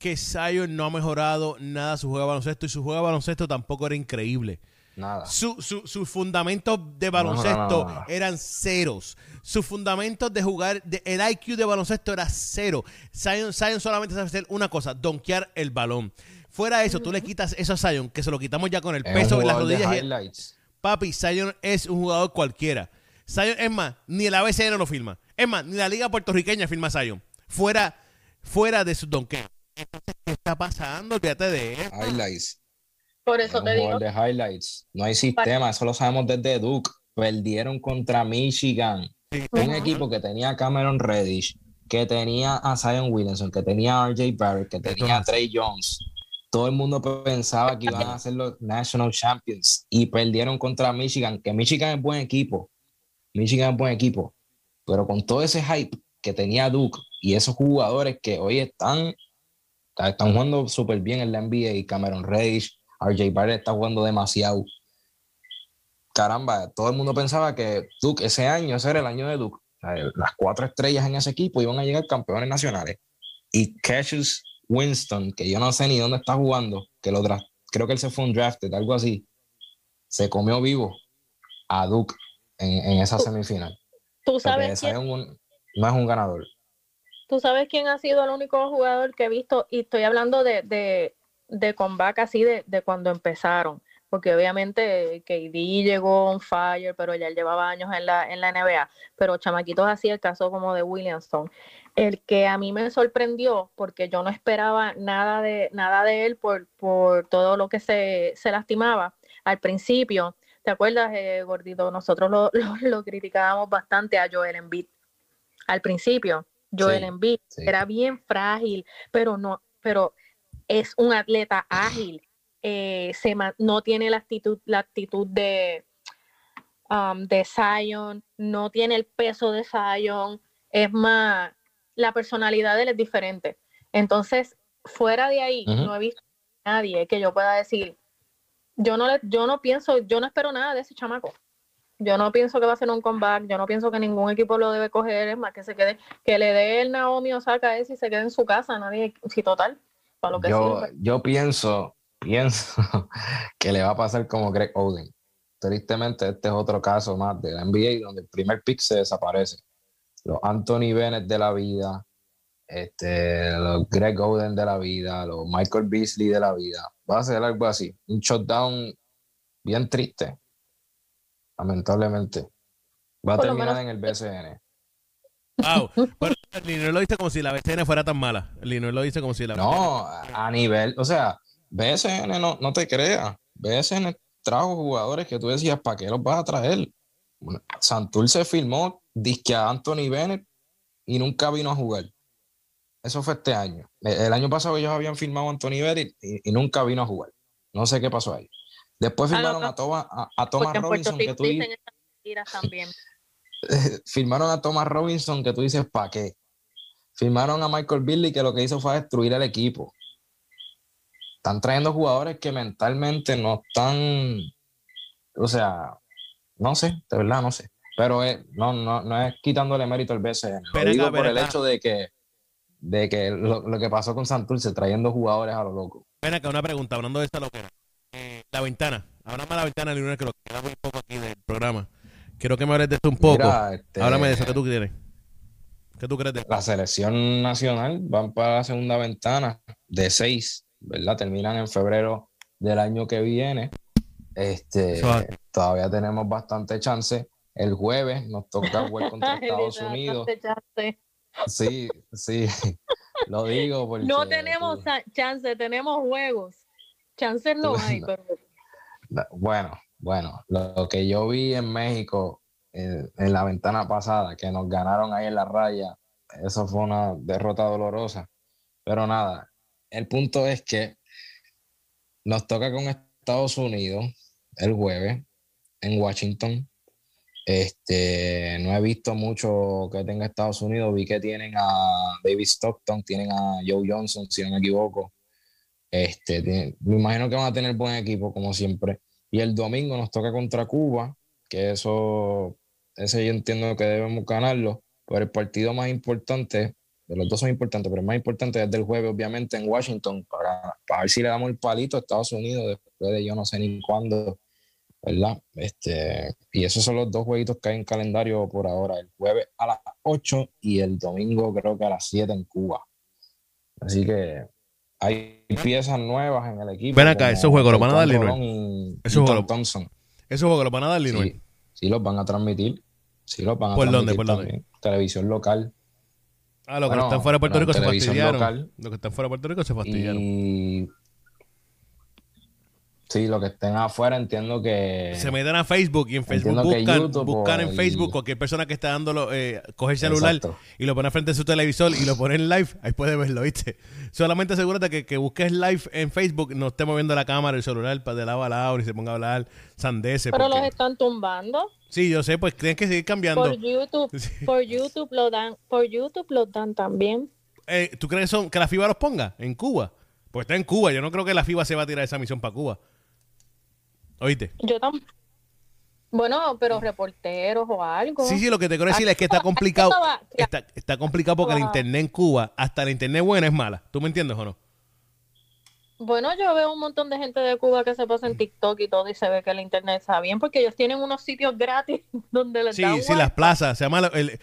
A: que Zion no ha mejorado nada su juego de baloncesto y su juego de baloncesto tampoco era increíble.
B: Nada.
A: Sus su, fundamentos de baloncesto eran ceros. Sus fundamentos de jugar, el IQ de baloncesto era cero. Zion, Zion solamente sabe hacer una cosa, donkear el balón. Fuera de eso, tú le quitas eso a Zion, que se lo quitamos ya con el peso en las rodillas. Papi, Zion es un jugador cualquiera. Zion, es más, ni el ABCN lo firma. Es más, ni la liga puertorriqueña firma a Zion. Fuera, fuera de su donqueo. Entonces, ¿qué está pasando? Olvídate de eso.
B: Highlights.
C: Por eso te digo.
B: de highlights. No hay sistema, eso lo sabemos desde Duke. Perdieron contra Michigan. Un equipo que tenía a Cameron Reddish, que tenía a Zion Williamson, que tenía a RJ Barrett, que tenía a Trey Jones todo el mundo pensaba que iban a ser los National Champions y perdieron contra Michigan, que Michigan es buen equipo. Michigan es buen equipo. Pero con todo ese hype que tenía Duke y esos jugadores que hoy están, están jugando súper bien en la NBA y Cameron Reddish, RJ Barrett está jugando demasiado. Caramba, todo el mundo pensaba que Duke ese año, ese era el año de Duke. las cuatro estrellas en ese equipo iban a llegar campeones nacionales. Y Cassius Winston, que yo no sé ni dónde está jugando, que lo creo que él se fue un drafted, algo así, se comió vivo a Duke en, esa semifinal.
C: Tú sabes quién,
B: no es un ganador.
C: Tú sabes quién ha sido el único jugador que he visto, y estoy hablando de, de, de comeback así de, de cuando empezaron porque obviamente KD llegó on fire, pero ya él llevaba años en la, en la NBA, pero chamaquitos así, el caso como de Williamson. El que a mí me sorprendió, porque yo no esperaba nada de, nada de él por, por todo lo que se, se lastimaba al principio. ¿Te acuerdas, eh, gordito? Nosotros lo, lo, criticábamos bastante a Joel Embiid. Al principio, Joel Embiid era bien frágil, pero no, pero es un atleta ágil eh, se, no tiene la actitud, la actitud de, um, de Zion, no tiene el peso de Zion, es más, la personalidad de él es diferente. Entonces, fuera de ahí, no he visto a nadie que yo pueda decir, yo no, le, yo no pienso, yo no espero nada de ese chamaco. Yo no pienso que va a ser un comeback, yo no pienso que ningún equipo lo debe coger, es más que se quede, que le dé el Naomi o saca ese y se quede en su casa, nadie, si total, para lo que
B: yo, yo pienso, pienso que le va a pasar como Greg Oden. Tristemente, este es otro caso más de la NBA donde el primer pick se desaparece. Los Anthony Bennett de la vida, este, los Greg Oden de la vida, los Michael Beasley de la vida. Va a ser algo así. Un shutdown bien triste. Lamentablemente. Va a terminar en el BCN.
A: Wow. Pero el lo dice como si la BCN fuera tan mala. El lo dice como si la
B: No, a nivel, o sea, BSN no, no te creas. BSN trajo jugadores que tú decías, ¿para qué los vas a traer? Santur se firmó disque a Anthony Bennett y nunca vino a jugar. Eso fue este año. El año pasado ellos habían firmado a Anthony Bennett y, nunca vino a jugar. No sé qué pasó ahí. Después firmaron a, Thomas, a, Thomas Robinson, que tú dices... firmaron a Thomas Robinson, que tú dices, ¿para qué? Firmaron a Michael Billy, que lo que hizo fue destruir el equipo están trayendo jugadores que mentalmente no están, o sea, no sé, de verdad no sé. Pero no, no, no es quitándole mérito al BCN. Lo digo por el hecho de que, de que lo, que pasó con Santurce, trayendo jugadores a lo loco.
A: Ven acá, una pregunta, hablando de esta loquera. Eh, la ventana, háblame de la ventana, Lionel, que lo queda muy poco aquí del programa. Quiero que me hables de esto un poco. Este, Háblame de eso que tú quieres. ¿Qué tú crees? De...
B: La selección nacional van para la segunda ventana de seis, ¿verdad? Terminan en febrero del año que viene. Este, todavía tenemos bastante chance. El jueves nos toca jugar contra Estados Unidos. Sí, sí, lo digo porque...
C: No tenemos chance, tenemos juegos. Chances no hay, pero...
B: Bueno, bueno, lo que yo vi en México en, la ventana pasada, que nos ganaron ahí en la raya, eso fue una derrota dolorosa. Pero nada, el punto es que nos toca con Estados Unidos el jueves en Washington. Este, no he visto mucho que tenga Estados Unidos. Vi que tienen a David Stockton, tienen a Joe Johnson, si no me equivoco. Este, me imagino que van a tener buen equipo, como siempre. Y el domingo nos toca contra Cuba, que eso, ese yo entiendo que debemos ganarlo. Pero el partido más importante, de los dos son importantes, pero el más importante es del jueves, obviamente, en Washington, para, para ver si le damos el palito a Estados Unidos después de yo no sé ni cuándo, ¿verdad? Este, y esos son los dos jueguitos que hay en calendario por ahora, el jueves a las 8 y el domingo creo que a las 7 en Cuba. Así que hay piezas nuevas en el equipo.
A: Ven acá, esos juegos los van a dar Linoel. Esos juegos, Thompson. esos juegos los van a dar Linoel.
B: Sí, los van a transmitir. Sí, los van a ¿Por dónde? ¿Por dónde? Televisión local.
A: Ah, los que están fuera de Puerto Rico se fastidiaron. Los que están fuera de Puerto Rico se fastidiaron. Y
B: Sí, lo que estén afuera entiendo que...
A: Se meten a Facebook y en Facebook buscan, en Facebook cualquier persona que está dándolo, eh, coge el celular y lo pone frente a su televisor y lo pone en live, ahí puede verlo, ¿viste? Solamente asegúrate que, que busques live en Facebook, no esté moviendo la cámara, el celular para de lado a lado, ni se ponga a hablar sandeces.
C: Pero los están tumbando.
A: Sí, yo sé, pues tienen que seguir cambiando.
C: Por YouTube, por YouTube lo dan, por YouTube lo dan también.
A: Eh, ¿Tú crees que, son, que la FIBA los ponga en Cuba? Pues está en Cuba, yo no creo que la FIBA se va a tirar esa misión para Cuba. ¿Oíste?
C: Yo tampoco. Bueno, pero reporteros o algo.
A: Sí, sí, lo que te quiero decir es que está complicado. Está, está complicado porque el internet en Cuba, hasta la internet buena es mala. ¿Tú me entiendes o no?
C: Bueno, yo veo un montón de gente de Cuba que se pasa en TikTok y todo y se ve que el internet está bien porque ellos tienen unos sitios gratis donde les
A: sí, Sí, sí, las plazas. Se llama el,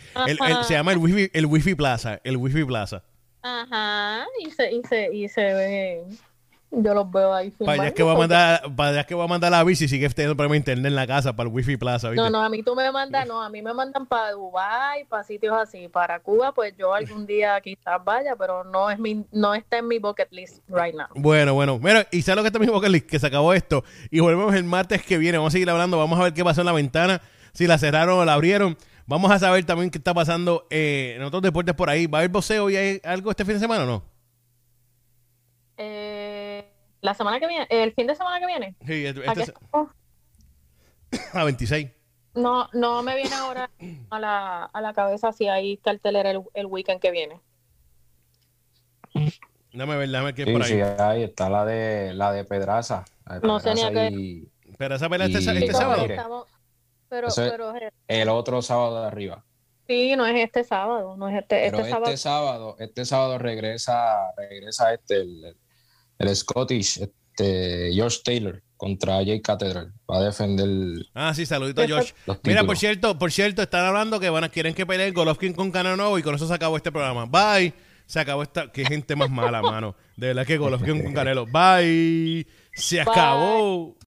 A: se llama el wifi, el wifi plaza. El wifi plaza.
C: Ajá, y se, y se, y se ve yo los veo ahí
A: Para allá que voy a mandar, para que voy a mandar la bici sigue teniendo problema de internet en la casa para el wifi plaza.
C: No, no, a mí tú me mandas, no, a mí me mandan para Dubai, para sitios así, para Cuba, pues yo algún día quizás vaya, pero no es mi, no está en mi bucket list right now.
A: Bueno, bueno, mira, y sabes lo que está en mi bucket list, que se acabó esto, y volvemos el martes que viene, vamos a seguir hablando, vamos a ver qué pasó en la ventana, si la cerraron o la abrieron. Vamos a saber también qué está pasando eh, en otros deportes por ahí. ¿Va a haber boxeo y hay algo este fin de semana o no?
C: Eh, la semana que viene, el fin de semana que viene. Sí, este,
A: a 26.
C: No, no me viene ahora a la, a la cabeza si hay cartelera el, el weekend que viene.
A: Dame ver, dame
B: que por ahí. Sí, ahí está la de la de Pedraza.
C: no sé ni a qué.
A: Pedraza pelea este, este sábado.
C: pero, pero
B: el otro sábado de arriba.
C: Sí, no es este sábado, no es este,
B: este, este sábado. Este sábado regresa, regresa este, el, el Scottish, este, George Taylor contra Jay Cathedral. Va a defender.
A: Ah, sí, saludito a Josh. Mira, por cierto, por cierto, están hablando que van a, quieren que peleen Golovkin con Canelo y con eso se acabó este programa. Bye. Se acabó esta. Qué gente más mala, mano. De verdad que Golovkin con Canelo. Bye. Se acabó.